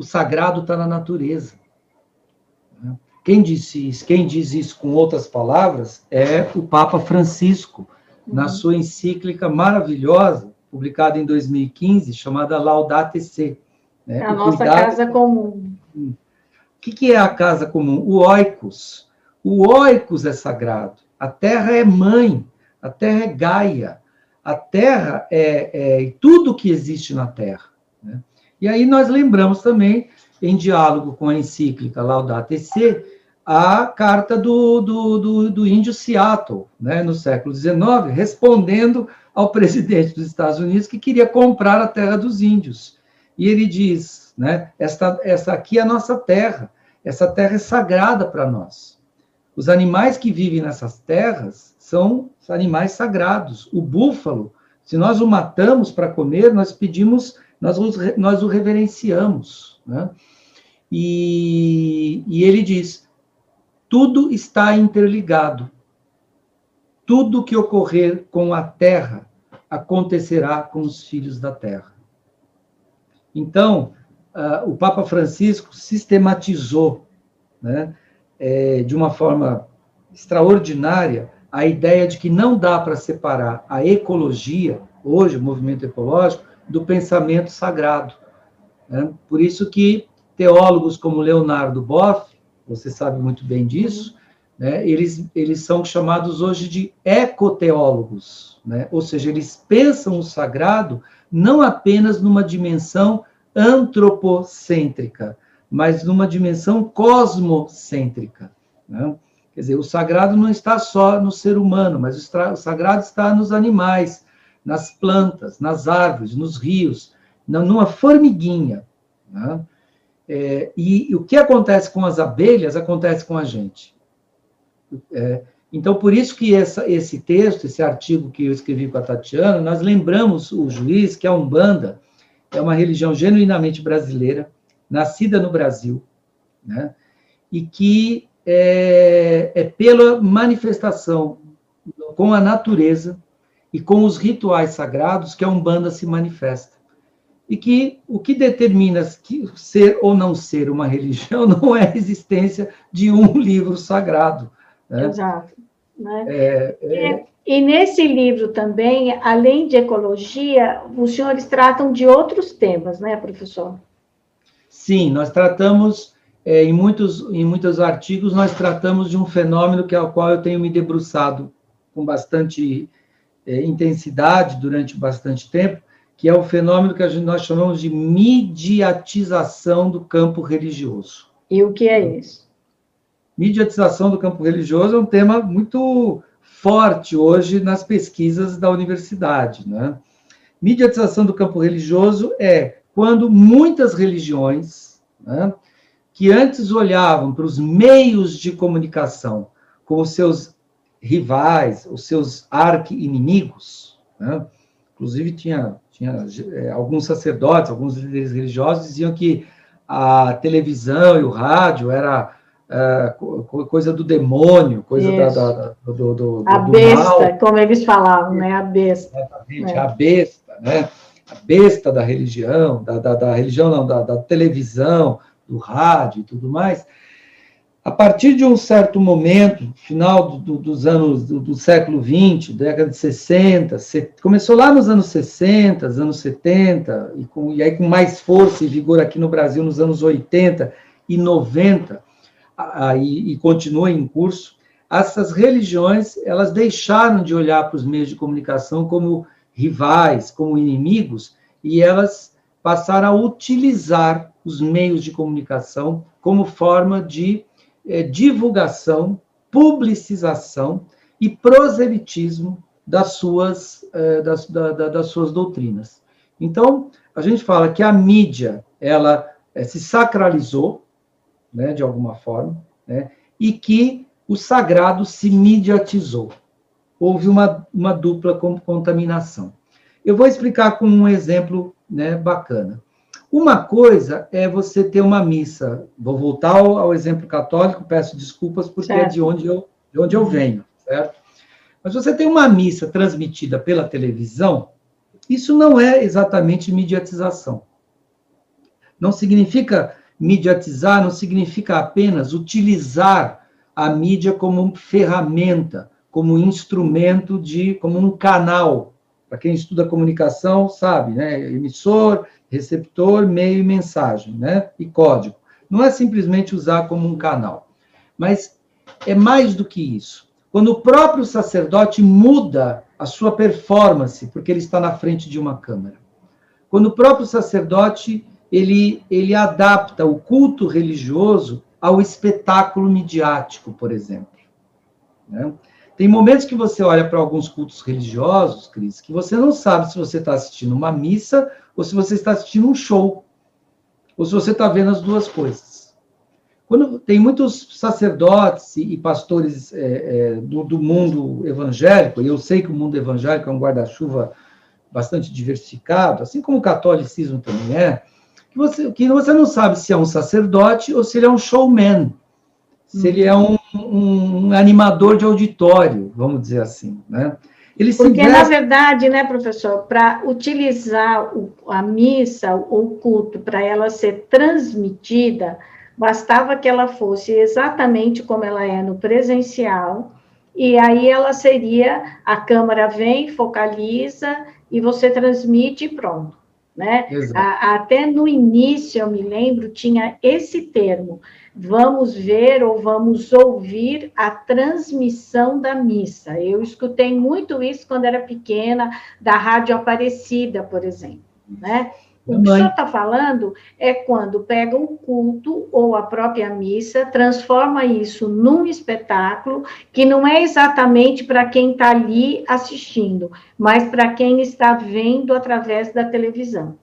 O sagrado está na natureza. Quem disse isso, quem diz isso com outras palavras é o Papa Francisco, na uhum. sua encíclica maravilhosa, publicada em 2015, chamada Laudate Se. Né? A o nossa cuidado... casa comum. O que, é a casa comum? O oikos. O oikos é sagrado. A terra é mãe, a terra é Gaia, a terra é, é tudo que existe na terra. Né? E aí nós lembramos também, em diálogo com a encíclica Laudate Se, a carta do, do, do, do índio Seattle, né, no século XIX, respondendo ao presidente dos Estados Unidos que queria comprar a terra dos índios. E ele diz, né, esta, essa aqui é a nossa terra, essa terra é sagrada para nós. Os animais que vivem nessas terras são animais sagrados. O búfalo, se nós o matamos para comer, nós pedimos, nós, nós o reverenciamos. Né? E, e ele diz: tudo está interligado. Tudo que ocorrer com a terra acontecerá com os filhos da terra. Então, uh, o Papa Francisco sistematizou, né, é, de uma forma extraordinária, a ideia de que não dá para separar a ecologia, hoje, o movimento ecológico, do pensamento sagrado. Né? Por isso que teólogos como Leonardo Boff você sabe muito bem disso, né? eles, eles são chamados hoje de ecoteólogos, né? ou seja, eles pensam o sagrado não apenas numa dimensão antropocêntrica, mas numa dimensão cosmocêntrica. Né? Quer dizer, o sagrado não está só no ser humano, mas o sagrado está nos animais, nas plantas, nas árvores, nos rios, numa formiguinha. Né? É, e, e, o que acontece com as abelhas acontece com a gente. É, então, por isso que essa, esse texto, esse artigo que eu escrevi com a Tatiana, nós lembramos o juiz que a Umbanda é uma religião genuinamente brasileira, nascida no Brasil, né? e que é, é pela manifestação com a natureza e com os rituais sagrados que a Umbanda se manifesta e que o que determina que ser ou não ser uma religião não é a existência de um livro sagrado. Né? Exato. Né? É, é... E, e, nesse livro também, além de ecologia, os senhores tratam de outros temas, né, professor? Sim, nós tratamos, é, em, muitos, em muitos artigos, nós tratamos de um fenômeno que ao qual eu tenho me debruçado com bastante é, intensidade durante bastante tempo, que é o fenômeno que nós chamamos de mediatização do campo religioso. E o que é isso? Mediatização do campo religioso é um tema muito forte hoje nas pesquisas da universidade. Né? Mediatização do campo religioso é quando muitas religiões, né, que antes olhavam para os meios de comunicação como seus rivais, os seus arqui-inimigos, né, inclusive tinha tinha é, alguns sacerdotes, alguns líderes religiosos diziam que a televisão e o rádio era é, coisa do demônio, coisa da, da, do, do, do, A besta, mal. como eles falavam, né? A besta. Exatamente, é. a besta, né? A besta da religião, da, da, da religião não, da, da televisão, do rádio e tudo mais, a partir de um certo momento, final do, dos anos do, do, século XX, década de 60, começou lá nos anos 60, anos 70, e, com, e aí com mais força e vigor aqui no Brasil nos anos 80 e 90, aí, e continua em curso, essas religiões elas deixaram de olhar para os meios de comunicação como rivais, como inimigos, e elas passaram a utilizar os meios de comunicação como forma de é, divulgação, publicização e proselitismo das suas, é, das, da, das suas doutrinas. Então, a gente fala que a mídia, ela é, se sacralizou, né, de alguma forma, né, e que o sagrado se mediatizou. Houve uma, uma dupla contaminação. Eu vou explicar com um exemplo né, bacana. Uma coisa é você ter uma missa. Vou voltar ao, ao exemplo católico, peço desculpas porque certo. é de onde, eu, de onde eu venho, certo? Mas você tem uma missa transmitida pela televisão, isso não é exatamente mediatização. Não significa mediatizar, não significa apenas utilizar a mídia como ferramenta, como instrumento de, como um canal. Para quem estuda comunicação, sabe, né? Emissor, receptor, meio e mensagem, né? E código. Não é simplesmente usar como um canal, mas é mais do que isso. Quando o próprio sacerdote muda a sua performance, porque ele está na frente de uma câmera. Quando o próprio sacerdote ele, ele adapta o culto religioso ao espetáculo midiático, por exemplo. Né? Tem momentos que você olha para alguns cultos religiosos, Cris, que você não sabe se você está assistindo uma missa ou se você está assistindo um show, ou se você está vendo as duas coisas. Quando tem muitos sacerdotes e, pastores é, é, do, do, mundo evangélico, e eu sei que o mundo evangélico é um guarda-chuva bastante diversificado, assim como o catolicismo também é, que você, que você não sabe se é um sacerdote ou se ele é um showman, se ele é um, um, um animador de auditório, vamos dizer assim, né? Ele Porque, investe... na verdade, né, professor, para utilizar o, a missa ou o culto para ela ser transmitida, bastava que ela fosse exatamente como ela é no presencial, e aí ela seria, a câmera vem, focaliza, e você transmite e pronto. Né? A, até no início, eu me lembro, tinha esse termo, vamos ver ou vamos ouvir a transmissão da missa. Eu escutei muito isso quando era pequena, da Rádio Aparecida, por exemplo, né? O que o senhor está falando é quando pega um culto ou a própria missa, transforma isso num espetáculo que não é exatamente para quem está ali assistindo, mas para quem está vendo através da televisão.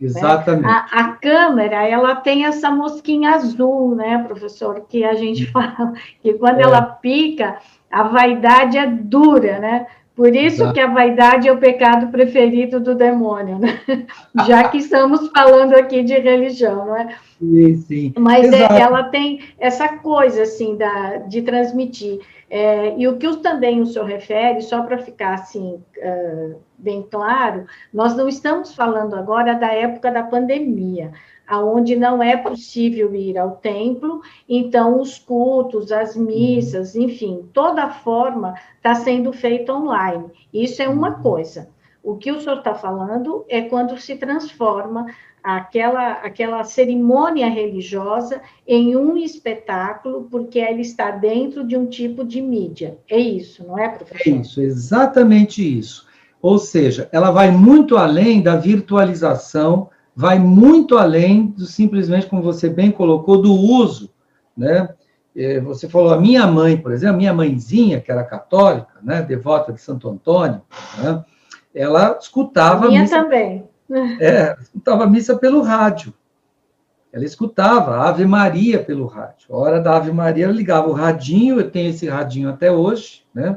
Exatamente. Né? A, a, câmera, ela tem essa mosquinha azul, né, professor, que a gente fala que quando é. ela pica, a vaidade é dura, né? Por isso que a vaidade é o pecado preferido do demônio, né? Já que estamos falando aqui de religião, não é? Sim, sim. Mas é, ela tem essa coisa, assim, da, de transmitir. É, e o que também o senhor refere, só para ficar, assim, uh, bem claro, nós não estamos falando agora da época da pandemia aonde não é possível ir ao templo, então os cultos, as missas, enfim, toda forma está sendo feita online. Isso é uma coisa. O que o senhor está falando é quando se transforma aquela, aquela cerimônia religiosa em um espetáculo, porque ela está dentro de um tipo de mídia. É isso, não é, professor? É isso, exatamente isso. Ou seja, ela vai muito além da virtualização vai muito além do simplesmente, como você bem colocou, do uso, né? É, você falou, a minha mãe, por exemplo, a minha mãezinha, que era católica, né, devota de Santo Antônio, né, ela escutava... A minha missa, também. É, escutava a missa pelo rádio. Ela escutava a Ave Maria pelo rádio. A hora da Ave Maria, ela ligava o radinho, eu tenho esse radinho até hoje, né,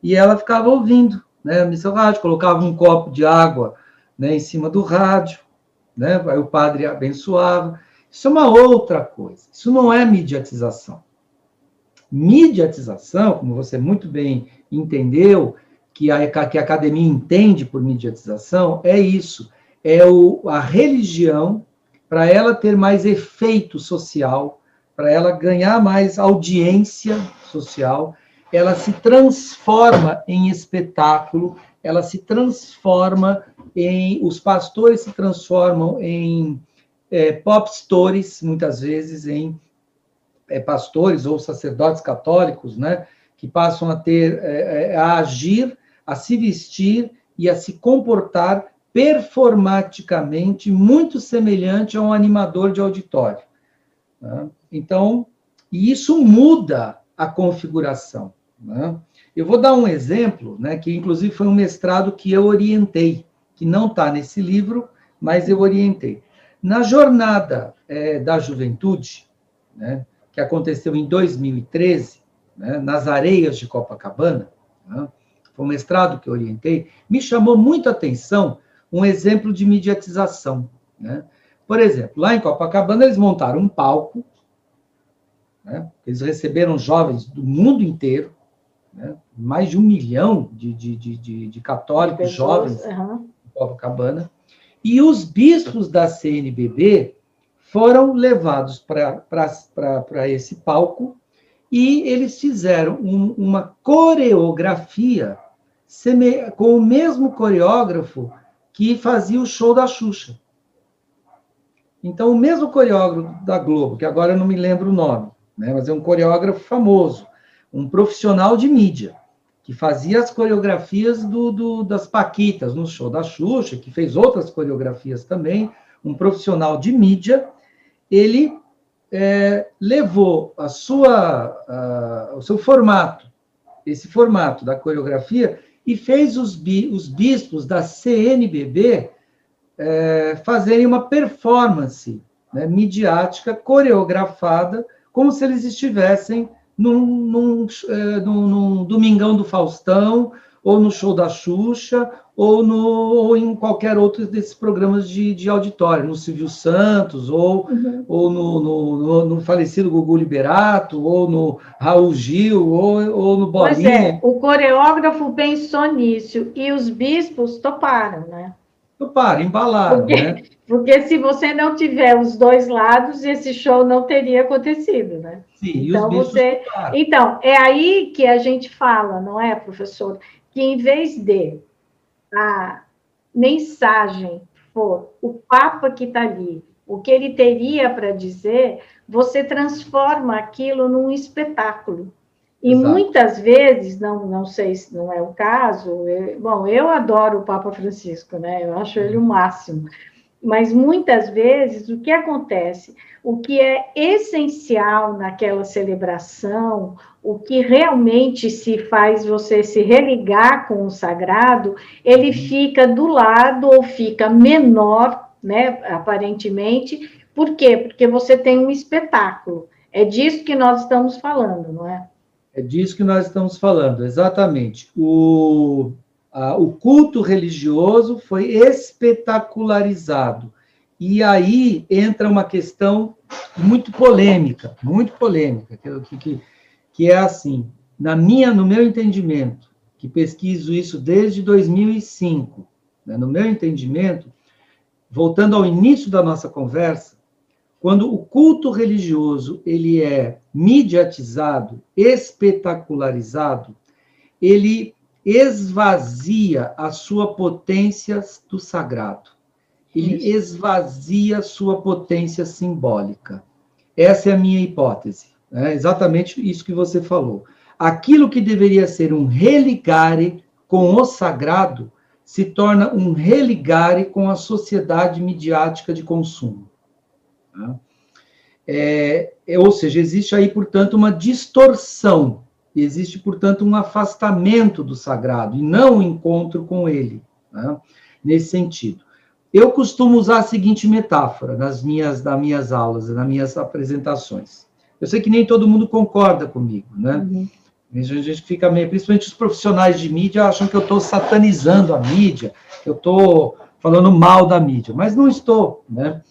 e ela ficava ouvindo, né, a missa rádio, colocava um copo de água né, em cima do rádio, né? Aí o padre abençoava. Isso é uma outra coisa. Isso não é mediatização. Mediatização, como você muito bem entendeu, que a, que a academia entende por mediatização é isso: é o, a religião, para ela ter mais efeito social, para ela ganhar mais audiência social, ela se transforma em espetáculo, ela se transforma em. Os pastores se transformam em é, pop stories, muitas vezes, em é, pastores ou sacerdotes católicos, né? Que passam a ter, é, é a agir, a se vestir e a se comportar performaticamente muito semelhante a um animador de auditório. Né? Então, e isso muda a configuração. Né? Eu vou dar um exemplo, né, que inclusive foi um mestrado que eu orientei, que não está nesse livro, mas eu orientei. Na jornada é, da juventude, né, que aconteceu em 2013, né, nas areias de Copacabana, né, foi um mestrado que eu orientei, me chamou muito a atenção um exemplo de mediatização. Né? Por exemplo, lá em Copacabana, eles montaram um palco, né? eles receberam jovens do mundo inteiro, né? mais de um milhão de, de, de, de católicos de jovens uhum. em Copacabana, e os bispos da CNBB foram levados para esse palco e eles fizeram um, uma coreografia com o mesmo coreógrafo que fazia o show da Xuxa. Então, o mesmo coreógrafo da Globo, que agora eu não me lembro o nome, né, mas é um coreógrafo famoso, um profissional de mídia, que fazia as coreografias do, do, das Paquitas no show da Xuxa, que fez outras coreografias também, um profissional de mídia, ele é, levou a sua, a, o seu formato, esse formato da coreografia, e fez os, os bispos da CNBB é, fazerem uma performance né, midiática coreografada, como se eles estivessem num, num, é, num, num Domingão do Faustão, ou no show da Xuxa, ou, no, ou em qualquer outro desses programas de, de auditório, no Silvio Santos, ou, uhum. ou no, no, no, falecido Gugu Liberato, ou no Raul Gil, ou, ou no Bolinha. Pois é, o coreógrafo pensou nisso, e os bispos toparam, né? Toparam, embalaram, porque, né? Porque se você não tiver os dois lados, esse show não teria acontecido, né? Sim, então, você... Toparam. Então, é aí que a gente fala, não é, professor? que em vez de a mensagem for o Papa que está ali, o que ele teria para dizer, você transforma aquilo num espetáculo. E Exato. muitas vezes, não, não sei se não é o caso, eu, bom, eu adoro o Papa Francisco, né? Eu acho ele o máximo. Mas muitas vezes o que acontece? O que é essencial naquela celebração, o que realmente se faz você se religar com o sagrado, ele uhum. fica do lado ou fica menor, né, aparentemente. Por quê? Porque você tem um espetáculo. É disso que nós estamos falando, não é? É disso que nós estamos falando, exatamente. O, a, o culto religioso foi espetacularizado. E aí entra uma questão muito polêmica, muito polêmica, que, que, que é assim, na minha, no meu entendimento, que pesquiso isso desde 2005, né, no meu entendimento, voltando ao início da nossa conversa, quando o culto religioso ele é mediatizado, espetacularizado, ele esvazia a sua potência do sagrado. Ele Isso. esvazia a sua potência simbólica. Essa é a minha hipótese. É exatamente isso que você falou. Aquilo que deveria ser um religare com o sagrado se torna um religare com a sociedade midiática de consumo. Tá? É, é, ou seja, existe aí, portanto, uma distorção, existe, portanto, um afastamento do sagrado e não um encontro com ele, né? nesse sentido. Eu costumo usar a seguinte metáfora nas minhas, nas minhas aulas, nas minhas apresentações. Eu sei que nem todo mundo concorda comigo, né? Uhum. A gente fica meio, principalmente os profissionais de mídia acham que eu estou satanizando a mídia, que eu estou falando mal da mídia, mas não estou, né?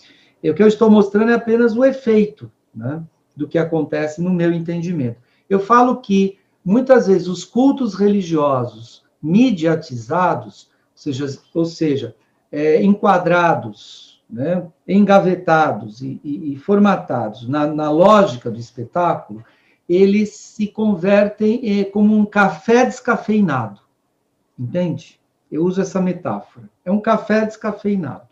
O que eu estou mostrando é apenas o efeito, né, do que acontece no meu entendimento. Eu falo que muitas vezes os cultos religiosos mediatizados, ou seja, ou seja é, enquadrados, né, engavetados e, e, e formatados na, na, lógica do espetáculo, eles se convertem é, como um café descafeinado. Entende? Eu uso essa metáfora. É um café descafeinado.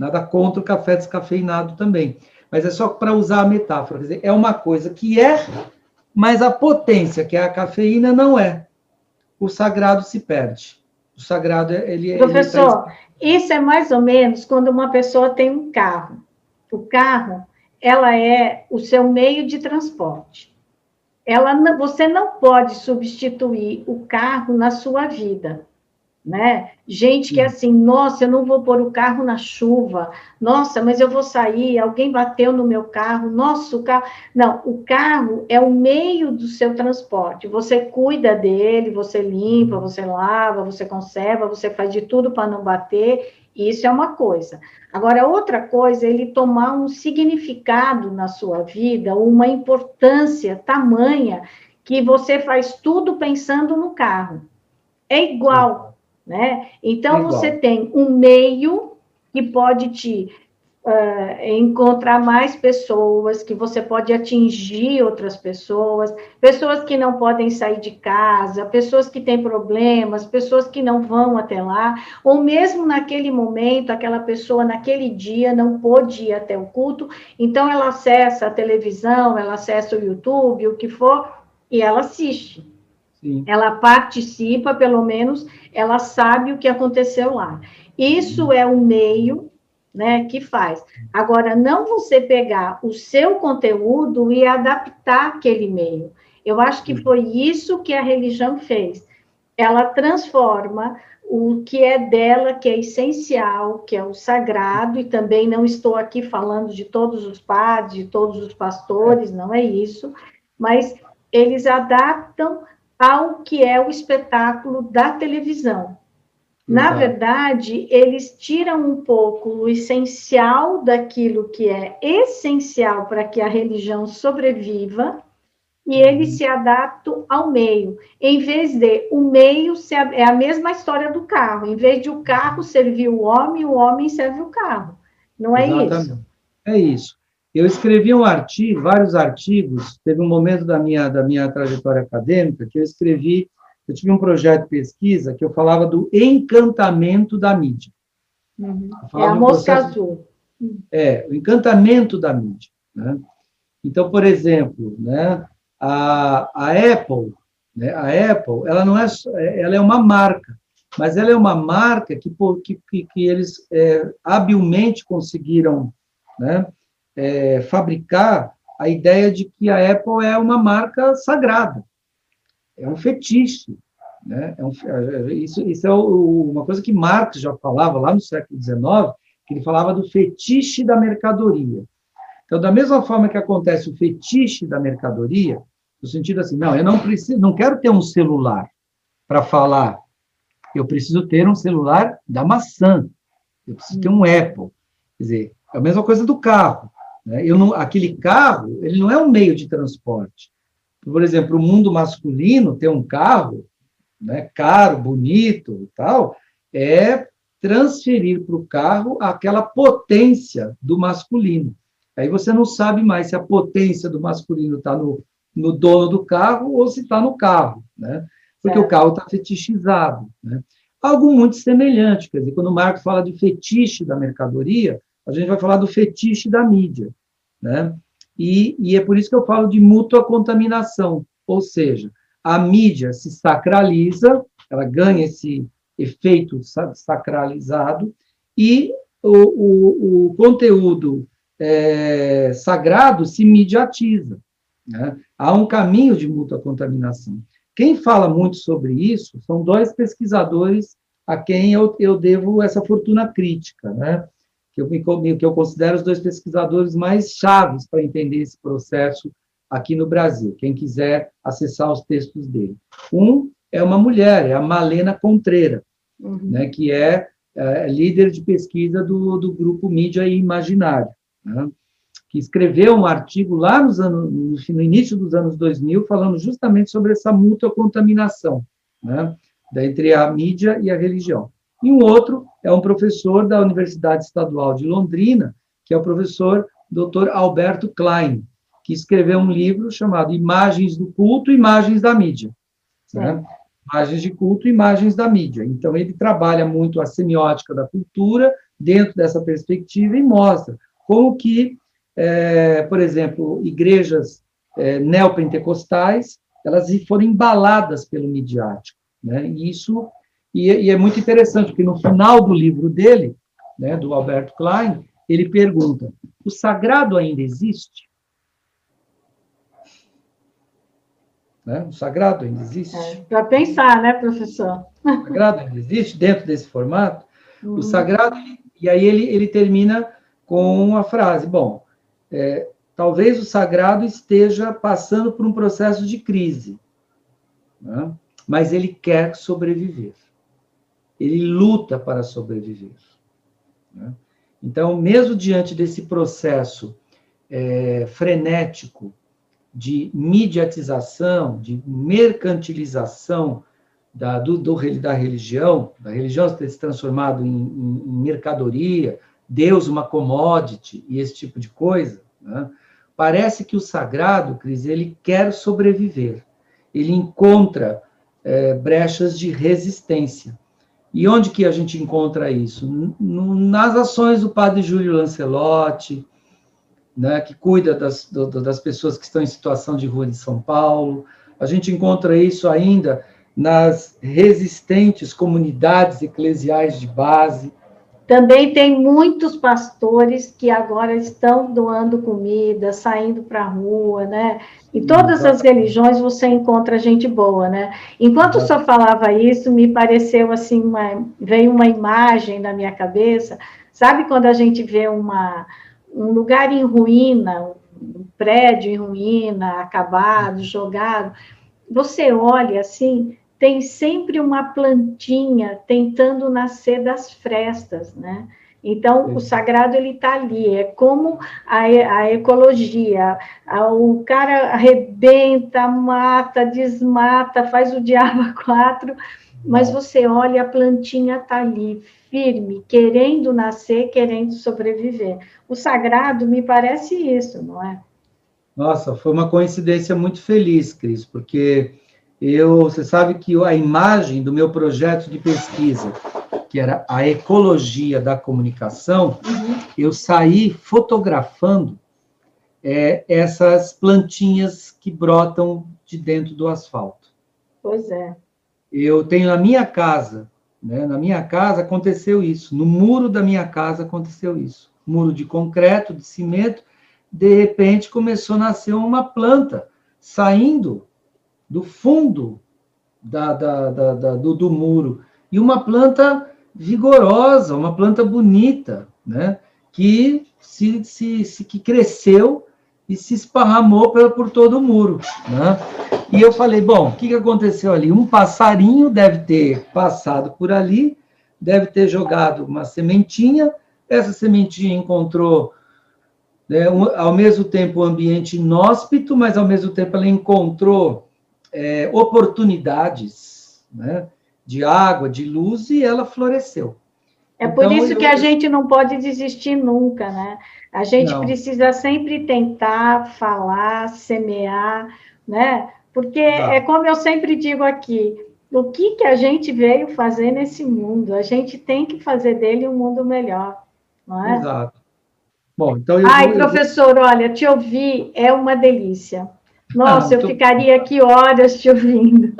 Nada contra o café descafeinado também. Mas é só para usar a metáfora. Quer dizer, é uma coisa que é, mas a potência, que é a cafeína, não é. O sagrado se perde. O sagrado, ele. Professor, ele isso é mais ou menos quando uma pessoa tem um carro. O carro, ela é o seu meio de transporte. Ela, você não pode substituir o carro na sua vida né? Gente que é assim, nossa, eu não vou pôr o carro na chuva, nossa, mas eu vou sair, alguém bateu no meu carro, nossa, o carro. Não, o carro é o meio do seu transporte. Você cuida dele, você limpa, uhum. você lava, você conserva, você faz de tudo para não bater, isso é uma coisa. Agora, outra coisa é ele tomar um significado na sua vida, uma importância tamanha que você faz tudo pensando no carro. É igual né? Então, é você tem um meio que pode te uh, encontrar mais pessoas, que você pode atingir outras pessoas, pessoas que não podem sair de casa, pessoas que têm problemas, pessoas que não vão até lá, ou mesmo naquele momento, aquela pessoa naquele dia não pôde ir até o culto, então ela acessa a televisão, ela acessa o YouTube, o que for, e ela assiste. Sim. Ela participa, pelo menos, ela sabe o que aconteceu lá. Isso é o meio né, que faz. Agora, não você pegar o seu conteúdo e adaptar aquele meio. Eu acho que foi isso que a religião fez. Ela transforma o que é dela, que é essencial, que é o sagrado, e também não estou aqui falando de todos os padres, de todos os pastores, não é isso, mas eles adaptam ao que é o espetáculo da televisão. Na verdade, eles tiram um pouco o essencial daquilo que é essencial para que a religião sobreviva e eles uhum. se adaptam ao meio. Em vez de o meio ser, é a mesma história do carro. Em vez de o carro servir o homem, o homem serve o carro. Não é Exatamente. isso? É isso. Eu escrevi um artigo, vários artigos, teve um momento da minha, da minha trajetória acadêmica que eu escrevi, eu tive um projeto de pesquisa que eu falava do encantamento da mídia. Uhum. É a mosca azul. É, o encantamento da mídia. Né? Então, por exemplo, né, a, a Apple, né, a Apple, ela não é, ela é uma marca, mas ela é uma marca que, que, que eles é, habilmente conseguiram né, é, fabricar a ideia de que a Apple é uma marca sagrada, é um fetiche. Né? É um, é, isso, isso é o, uma coisa que Marx já falava lá no século XIX, que ele falava do fetiche da mercadoria. Então, da mesma forma que acontece o fetiche da mercadoria, no sentido assim, não, eu não preciso, não quero ter um celular para falar, eu preciso ter um celular da maçã, eu preciso ter um Apple. Quer dizer, é a mesma coisa do carro. Né? Eu não, aquele carro, ele não é um meio de transporte. Por exemplo, o mundo masculino ter um carro, né, caro, bonito e tal, é transferir para o carro aquela potência do masculino. Aí você não sabe mais se a potência do masculino está no, no dono do carro ou se está no carro, né? Porque o carro está fetichizado, né? Algo muito semelhante, quer dizer, quando o Marco fala de fetiche da mercadoria, a gente vai falar do fetiche da mídia. Né? E, e é por isso que eu falo de mútua contaminação, ou seja, a mídia se sacraliza, ela ganha esse efeito sacralizado, e o, o, o conteúdo é, sagrado se mediatiza. Né? Há um caminho de mútua contaminação. Quem fala muito sobre isso são dois pesquisadores a quem eu, eu devo essa fortuna crítica. Né? Que eu, que eu considero os dois pesquisadores mais chaves para entender esse processo aqui no Brasil, quem quiser acessar os textos dele. Um é uma mulher, é a Malena Contreira, uhum. né, que é, é, líder de pesquisa do, do grupo Mídia e Imaginário, né, que escreveu um artigo lá nos anos, no início dos anos 2000, falando justamente sobre essa mútua contaminação, né, entre a mídia e a religião. E um outro é um professor da Universidade Estadual de Londrina, que é o professor Dr. Alberto Klein, que escreveu um livro chamado Imagens do Culto, Imagens da Mídia. Né? Imagens de culto, imagens da mídia. Então, ele trabalha muito a semiótica da cultura dentro dessa perspectiva e mostra como que, é, por exemplo, igrejas é, neopentecostais, elas foram embaladas pelo midiático. Né? E isso e, e, é muito interessante, porque no final do livro dele, né, do Alberto Klein, ele pergunta: o sagrado ainda existe? Né? O sagrado ainda existe? É, Para pensar, né, professor? O sagrado ainda existe dentro desse formato? Uhum. O sagrado, e aí ele, ele termina com uma frase: bom, é, talvez o sagrado esteja passando por um processo de crise, né? mas ele quer sobreviver. Ele luta para sobreviver. Né? Então, mesmo diante desse processo é, frenético de mediatização, de mercantilização da, do, do, da religião, da religião ter se transformado em, em, em, mercadoria, Deus uma commodity e esse tipo de coisa, né? parece que o sagrado, Cris, ele quer sobreviver, ele encontra é, brechas de resistência. E onde que a gente encontra isso? nas ações do padre Júlio Lancelotti, né, que cuida das, das pessoas que estão em situação de rua de São Paulo. A gente encontra isso ainda nas resistentes comunidades eclesiais de base. Também tem muitos pastores que agora estão doando comida, saindo para a rua, né? Em todas as religiões você encontra gente boa, né? Enquanto o senhor falava isso, me pareceu assim, uma, veio uma imagem na minha cabeça. Sabe quando a gente vê uma, um lugar em ruína, um prédio em ruína, acabado, jogado, você olha assim, tem sempre uma plantinha tentando nascer das frestas, né? Então, o sagrado ele está ali, é como a, a ecologia. A, o cara arrebenta, mata, desmata, faz o diabo quatro, mas você olha, a plantinha está ali, firme, querendo nascer, querendo sobreviver. O sagrado me parece isso, não é? Nossa, foi uma coincidência muito feliz, Cris, porque eu, você sabe que a imagem do meu projeto de pesquisa, que era a ecologia da comunicação, uhum. eu saí fotografando é, essas plantinhas que brotam de dentro do asfalto. Pois é. Eu tenho na minha casa né? Na minha casa aconteceu isso, no muro da minha casa aconteceu isso. Muro de concreto, de cimento, de repente começou a nascer uma planta saindo do fundo da, da, da, do, do, muro. E uma planta vigorosa, uma planta bonita, né? que, se, se, se, que cresceu e se esparramou por, por todo o muro. Né? E eu falei, bom, o que, que aconteceu ali? Um passarinho deve ter passado por ali, deve ter jogado uma sementinha, essa sementinha encontrou, né, um, ao mesmo tempo, um ambiente inóspito, mas ao mesmo tempo ela encontrou é, oportunidades né, de água, de luz, e ela floresceu. É por então, isso eu... que a gente não pode desistir nunca, né? A gente não. precisa sempre tentar falar, semear, né? Porque tá. é como eu sempre digo aqui, o que, que a gente veio fazer nesse mundo? A gente tem que fazer dele um mundo melhor, não é? Exato. Bom, então eu Ai, vou, professor, eu... olha, te ouvir é uma delícia. Nossa, ah, eu ficaria aqui horas te ouvindo.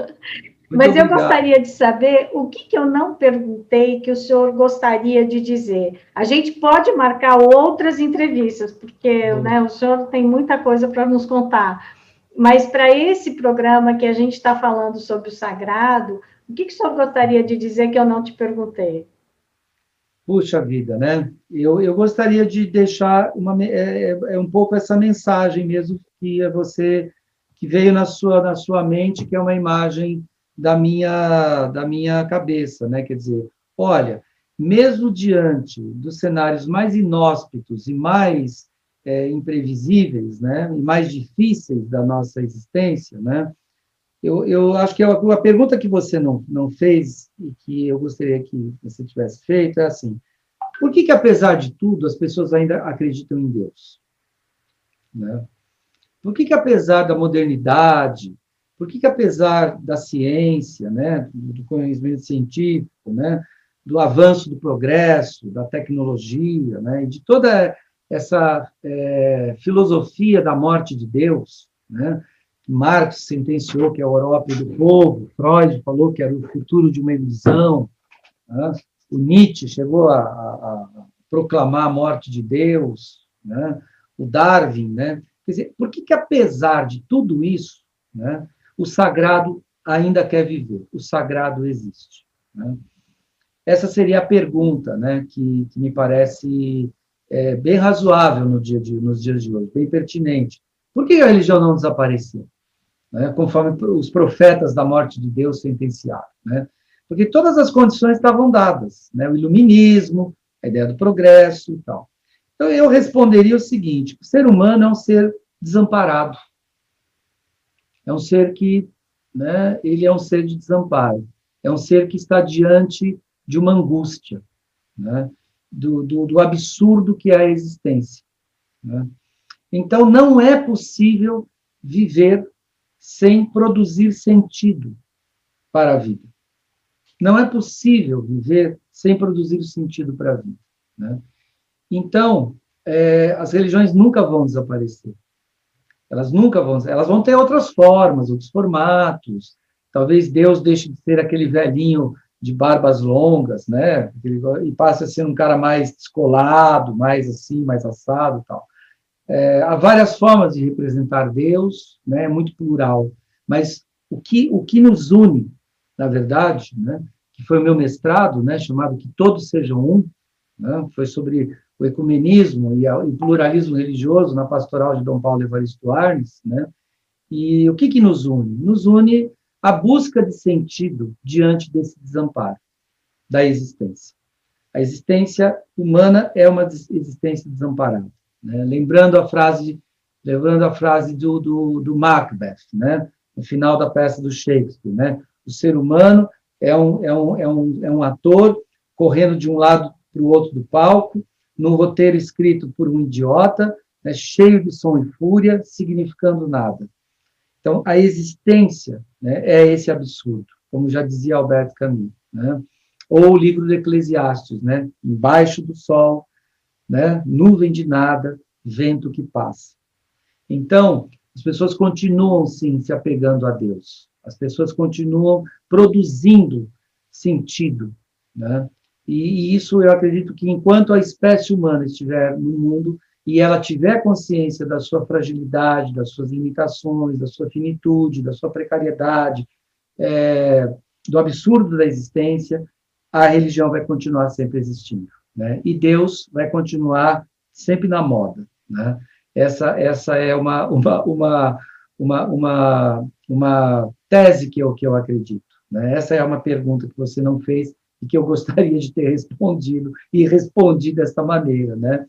Muito Mas eu gostaria de saber o que, que eu não perguntei que o senhor gostaria de dizer. A gente pode marcar outras entrevistas, porque né, o senhor tem muita coisa para nos contar. Mas para esse programa que a gente está falando sobre o sagrado, o que, que o senhor gostaria de dizer que eu não te perguntei? Puxa vida, né? Eu, eu gostaria de deixar uma, é, é, é um pouco essa mensagem mesmo que é você que veio na sua na sua mente, que é uma imagem da minha da minha cabeça, né? Quer dizer, olha, mesmo diante dos cenários mais inóspitos e mais é, imprevisíveis, né, e mais difíceis da nossa existência, né, eu, eu acho que uma pergunta que você não, não fez e que eu gostaria que você tivesse feito é assim: por que, que apesar de tudo, as pessoas ainda acreditam em Deus? Né? Por que, que apesar da modernidade, por que, que apesar da ciência, né, do conhecimento científico, né, do avanço do progresso, da tecnologia, né, e de toda essa é, filosofia da morte de Deus, né, Marx sentenciou que é a Europa do povo, Freud falou que era o futuro de uma ilusão, né? o Nietzsche chegou a, a, a, proclamar a morte de Deus, né? o Darwin, né? Quer dizer, por que, que apesar de tudo isso, né, o sagrado ainda quer viver? O sagrado existe. Né? Essa seria a pergunta, né, que, que me parece é, bem razoável no dia de, nos dias de hoje, bem pertinente. Por que a religião não desapareceu? né, conforme os profetas da morte de Deus sentenciaram. Né? Porque todas as condições estavam dadas, né? o iluminismo, a ideia do progresso e tal. Então, eu responderia o seguinte: o ser humano é um ser desamparado. É um ser que, né, ele é um ser de desamparo. É um ser que está diante de uma angústia, né, do, do, do absurdo que é a existência. Né? Então, não é possível viver sem produzir sentido para a vida. Não é possível viver sem produzir sentido para a vida. Né? Então, é, as religiões nunca vão desaparecer. Elas nunca vão. Elas vão ter outras formas, outros formatos. Talvez Deus deixe de ser aquele velhinho de barbas longas, né? E passe a ser um cara mais descolado, mais assim, mais assado, tal. É, há várias formas de representar Deus, né, é muito plural, mas o que, o que nos une, na verdade, né, que foi o meu mestrado, né, chamado Que Todos Sejam Um, né, foi sobre o ecumenismo e, o pluralismo religioso na pastoral de Dom Paulo Evaristo Arnes, né, e o que, que nos une? Nos une a busca de sentido diante desse desamparo da existência. A existência humana é uma existência desamparada. Né? Lembrando a frase, lembrando a frase do, do, do Macbeth, né? no final da peça do Shakespeare, né? O ser humano é um, é um, é um, é um ator correndo de um lado para o outro do palco, num roteiro escrito por um idiota, né, cheio de som e fúria, significando nada. Então, a existência né, é esse absurdo, como já dizia Alberto Camus. Né? Ou o livro do Eclesiastes, né? embaixo do sol, né? nuvem de nada, vento que passa. Então, as pessoas continuam, sim, se apegando a Deus. As pessoas continuam produzindo sentido. Né? E, isso eu acredito que enquanto a espécie humana estiver no mundo e ela tiver consciência da sua fragilidade, das suas limitações, da sua finitude, da sua precariedade, é, do absurdo da existência, a religião vai continuar sempre existindo né? E Deus vai continuar sempre na moda, né? Essa, essa é uma, uma, uma, uma, uma, uma tese que eu, que eu acredito. Né? Essa é uma pergunta que você não fez e que eu gostaria de ter respondido e respondi desta maneira, né?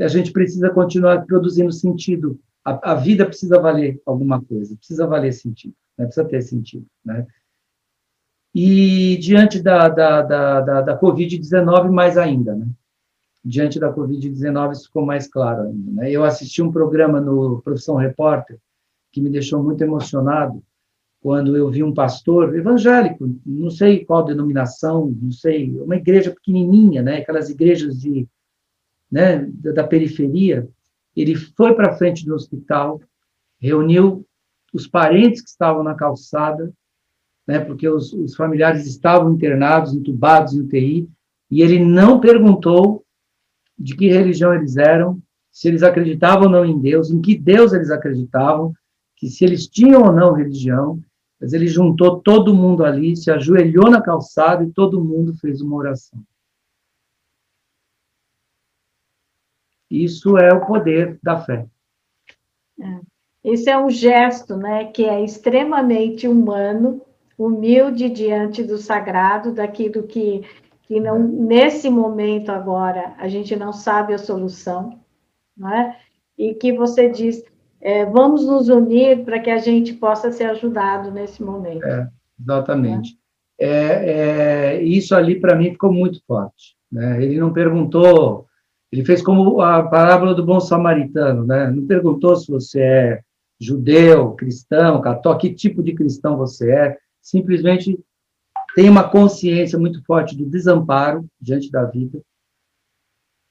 A gente precisa continuar produzindo sentido. A, a vida precisa valer alguma coisa, precisa valer sentido, né? precisa ter sentido, né? E diante da, da, da, da, da Covid-19, mais ainda, né? Diante da Covid-19, isso ficou mais claro ainda. Né? Eu assisti um programa no Profissão Repórter que me deixou muito emocionado quando eu vi um pastor evangélico, não sei qual denominação, não sei, uma igreja pequenininha, né? Aquelas igrejas de, né, da periferia. Ele foi para frente do hospital, reuniu os parentes que estavam na calçada né, porque os, os familiares estavam internados, entubados em UTI, e ele não perguntou de que religião eles eram, se eles acreditavam ou não em Deus, em que Deus eles acreditavam, que se eles tinham ou não religião, mas ele juntou todo mundo ali, se ajoelhou na calçada e todo mundo fez uma oração. Isso é o poder da fé. É. Esse é um gesto, né, que é extremamente humano, humilde diante do sagrado, daquilo que, que não, nesse momento agora a gente não sabe a solução, não é? E que você diz, é, vamos nos unir para que a gente possa ser ajudado nesse momento. É, exatamente. É. é isso ali, para mim, ficou muito forte. Né? Ele não perguntou, ele fez como a parábola do bom samaritano, né? não perguntou se você é judeu, cristão, católico, que tipo de cristão você é, simplesmente tem uma consciência muito forte do desamparo diante da vida,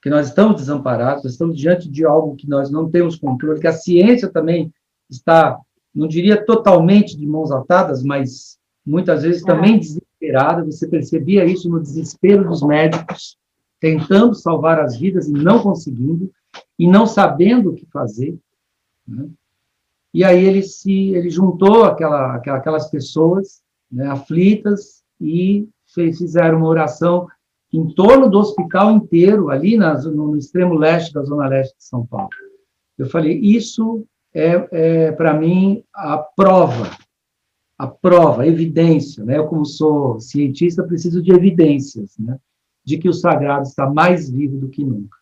que nós estamos desamparados, nós estamos diante de algo que nós não temos controle, que a ciência também está, não diria totalmente de mãos atadas, mas muitas vezes também desesperada. Você percebia isso no desespero dos médicos, tentando salvar as vidas e não conseguindo, e não sabendo o que fazer. Né? E aí ele se ele juntou aquela, aquelas pessoas né, aflitas e fez, fizeram uma oração em torno do hospital inteiro, ali no, extremo leste da zona leste de São Paulo. Eu falei, isso é, é para mim, a prova, a prova, a evidência, né? Eu, como sou cientista, preciso de evidências, né? De que o sagrado está mais vivo do que nunca.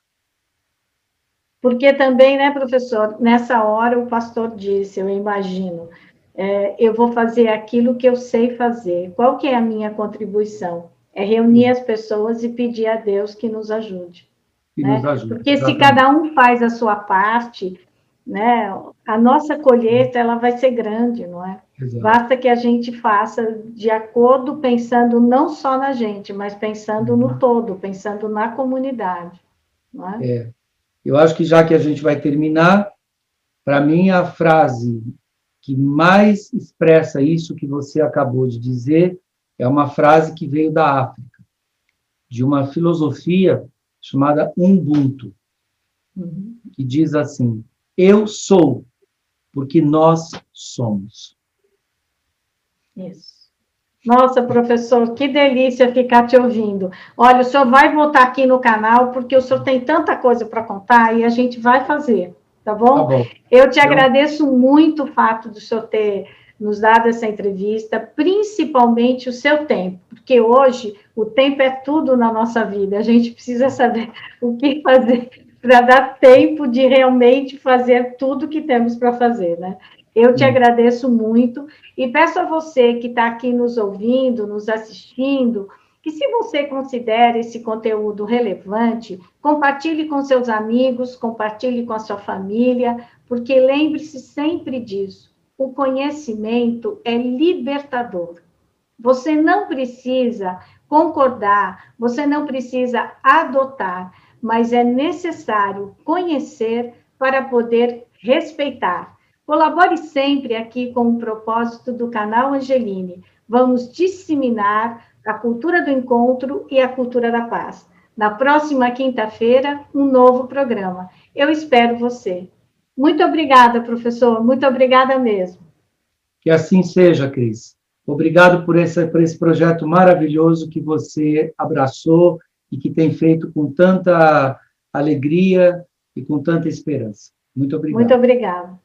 Porque também, né, professor, nessa hora o pastor disse, eu imagino, é, eu vou fazer aquilo que eu sei fazer. Qual que é a minha contribuição? É reunir as pessoas e pedir a Deus que nos ajude. Que né? nos ajude Porque exatamente. se cada um faz a sua parte, né, a nossa colheita ela vai ser grande, não é? Exato. Basta que a gente faça de acordo, pensando não só na gente, mas pensando no uhum. todo, pensando na comunidade. Não é? é. Eu acho que já que a gente vai terminar, para mim a frase que mais expressa isso que você acabou de dizer é uma frase que veio da África, de uma filosofia chamada Ubuntu, uhum. que diz assim: Eu sou, porque nós somos. Isso. Nossa, professor, que delícia ficar te ouvindo. Olha, o senhor vai voltar aqui no canal, porque o senhor tem tanta coisa para contar e a gente vai fazer, tá bom? Tá bom. Eu te então... agradeço muito o fato do senhor ter nos dado essa entrevista, principalmente o seu tempo, porque hoje o tempo é tudo na nossa vida, a gente precisa saber o que fazer para dar tempo de realmente fazer tudo que temos para fazer, né? Eu te agradeço muito e peço a você que está aqui nos ouvindo, nos assistindo, que se você considera esse conteúdo relevante, compartilhe com seus amigos, compartilhe com a sua família, porque lembre-se sempre disso o conhecimento é libertador. Você não precisa concordar, você não precisa adotar, mas é necessário conhecer para poder respeitar. Colabore sempre aqui com o propósito do canal Angeline. Vamos disseminar a cultura do encontro e a cultura da paz. Na próxima quinta-feira, um novo programa. Eu espero você. Muito obrigada, professor, muito obrigada mesmo. Que assim seja, Cris. Obrigado por esse, por esse projeto maravilhoso que você abraçou e que tem feito com tanta alegria e com tanta esperança. Muito obrigado. Muito obrigada.